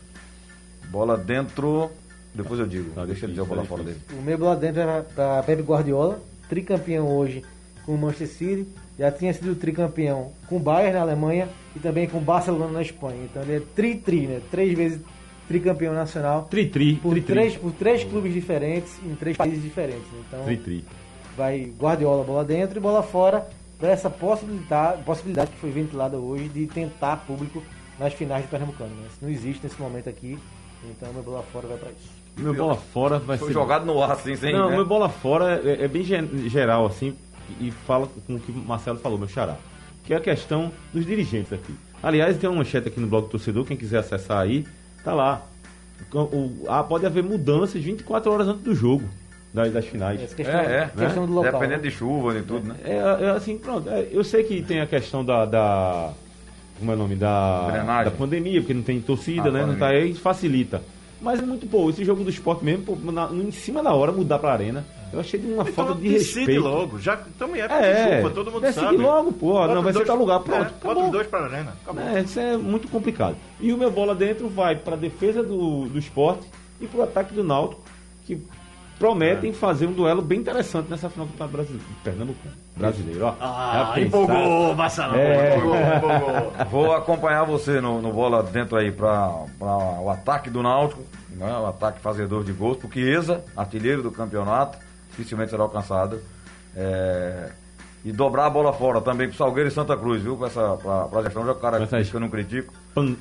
Bola dentro, depois eu digo. Tá Deixa eu dizer a difícil, bola tá fora dele. O meu lá dentro era para Pepe Guardiola, tricampeão hoje com o Manchester City, já tinha sido tricampeão com o Bayern na Alemanha e também com o Barcelona na Espanha. Então ele é tri-tri, né? Três vezes tricampeão nacional Tri-tri, por, tri-tri. três, por três clubes diferentes em três países diferentes. né? Então Tri-tri. vai Guardiola bola dentro e bola fora para essa possibilidade, possibilidade que foi ventilada hoje de tentar público nas finais de Pernambucano. Né? Isso não existe nesse momento aqui, então meu bola fora vai para isso. Meu bola fora vai Foi ser. jogado no ar assim, sem. Não, né? meu bola fora é, é bem geral, assim, e fala com o que o Marcelo falou, meu xará. Que é a questão dos dirigentes aqui. Aliás, tem uma manchete aqui no blog do torcedor, quem quiser acessar aí, tá lá. O- o- ah, pode haver mudanças 24 horas antes do jogo, das, das finais. Essa questão, É, é. questão do local. Dependendo né? de chuva e tudo, né? É, é assim, pronto. é, eu sei que tem a questão da. da- como é o nome? Da, Drenagem. da pandemia, porque não tem torcida, Ah, né? Não pandemia. tá aí, facilita. Mas é muito pô, esse jogo do esporte mesmo, pô, na- em cima da hora mudar pra arena. Eu achei de uma falta de respeito. logo. Já também é, É, chuva, todo mundo decide sabe. logo, pô, Bota não, vai os ser dois- tal lugar, é, pronto, Bota acabou. os dois pra arena. Acabou. É, isso é muito complicado. E o meu bola dentro vai para defesa do, do esporte e para o ataque do Náutico, que prometem fazer um duelo bem interessante nessa final do Campeonato brasileiro. Pernambucano. Brasileiro, ó. Ah, empolgou, Marcelo. É. Empolgou, empolgou. Vou acompanhar você no, no bola dentro aí para o ataque do Náutico, né, o ataque fazedor de gols, porque Eza, artilheiro do campeonato, dificilmente será alcançado. É, e dobrar a bola fora também pro Salgueiro e Santa Cruz, viu? Com essa pra, pra gestão, já é o cara que eu não critico. Pan-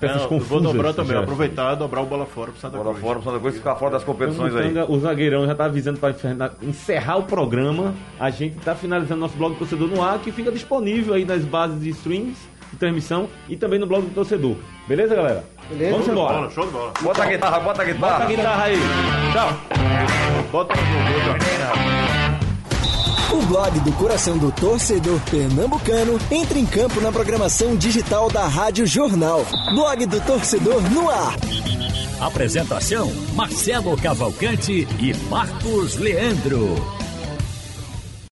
Peças Não, confusas. vou dobrar também, gerações. aproveitar e dobrar o bola fora pro Santa Bola Cruz. fora pro Santa Cruz ficar fora das competições aí. O zagueirão já tá avisando para encerrar o programa. A gente tá finalizando nosso blog do torcedor no ar, que fica disponível aí nas bases de streams de transmissão e também no blog do torcedor. Beleza, galera? Beleza. Vamos embora. bola, show de bola. Bota a guitarra, bota a Bota guitarra. a guitarra aí. Tchau. Bota Google, tá? O blog do coração do torcedor pernambucano entra em campo na programação digital da Rádio Jornal. Blog do torcedor no ar. Apresentação: Marcelo Cavalcante e Marcos Leandro.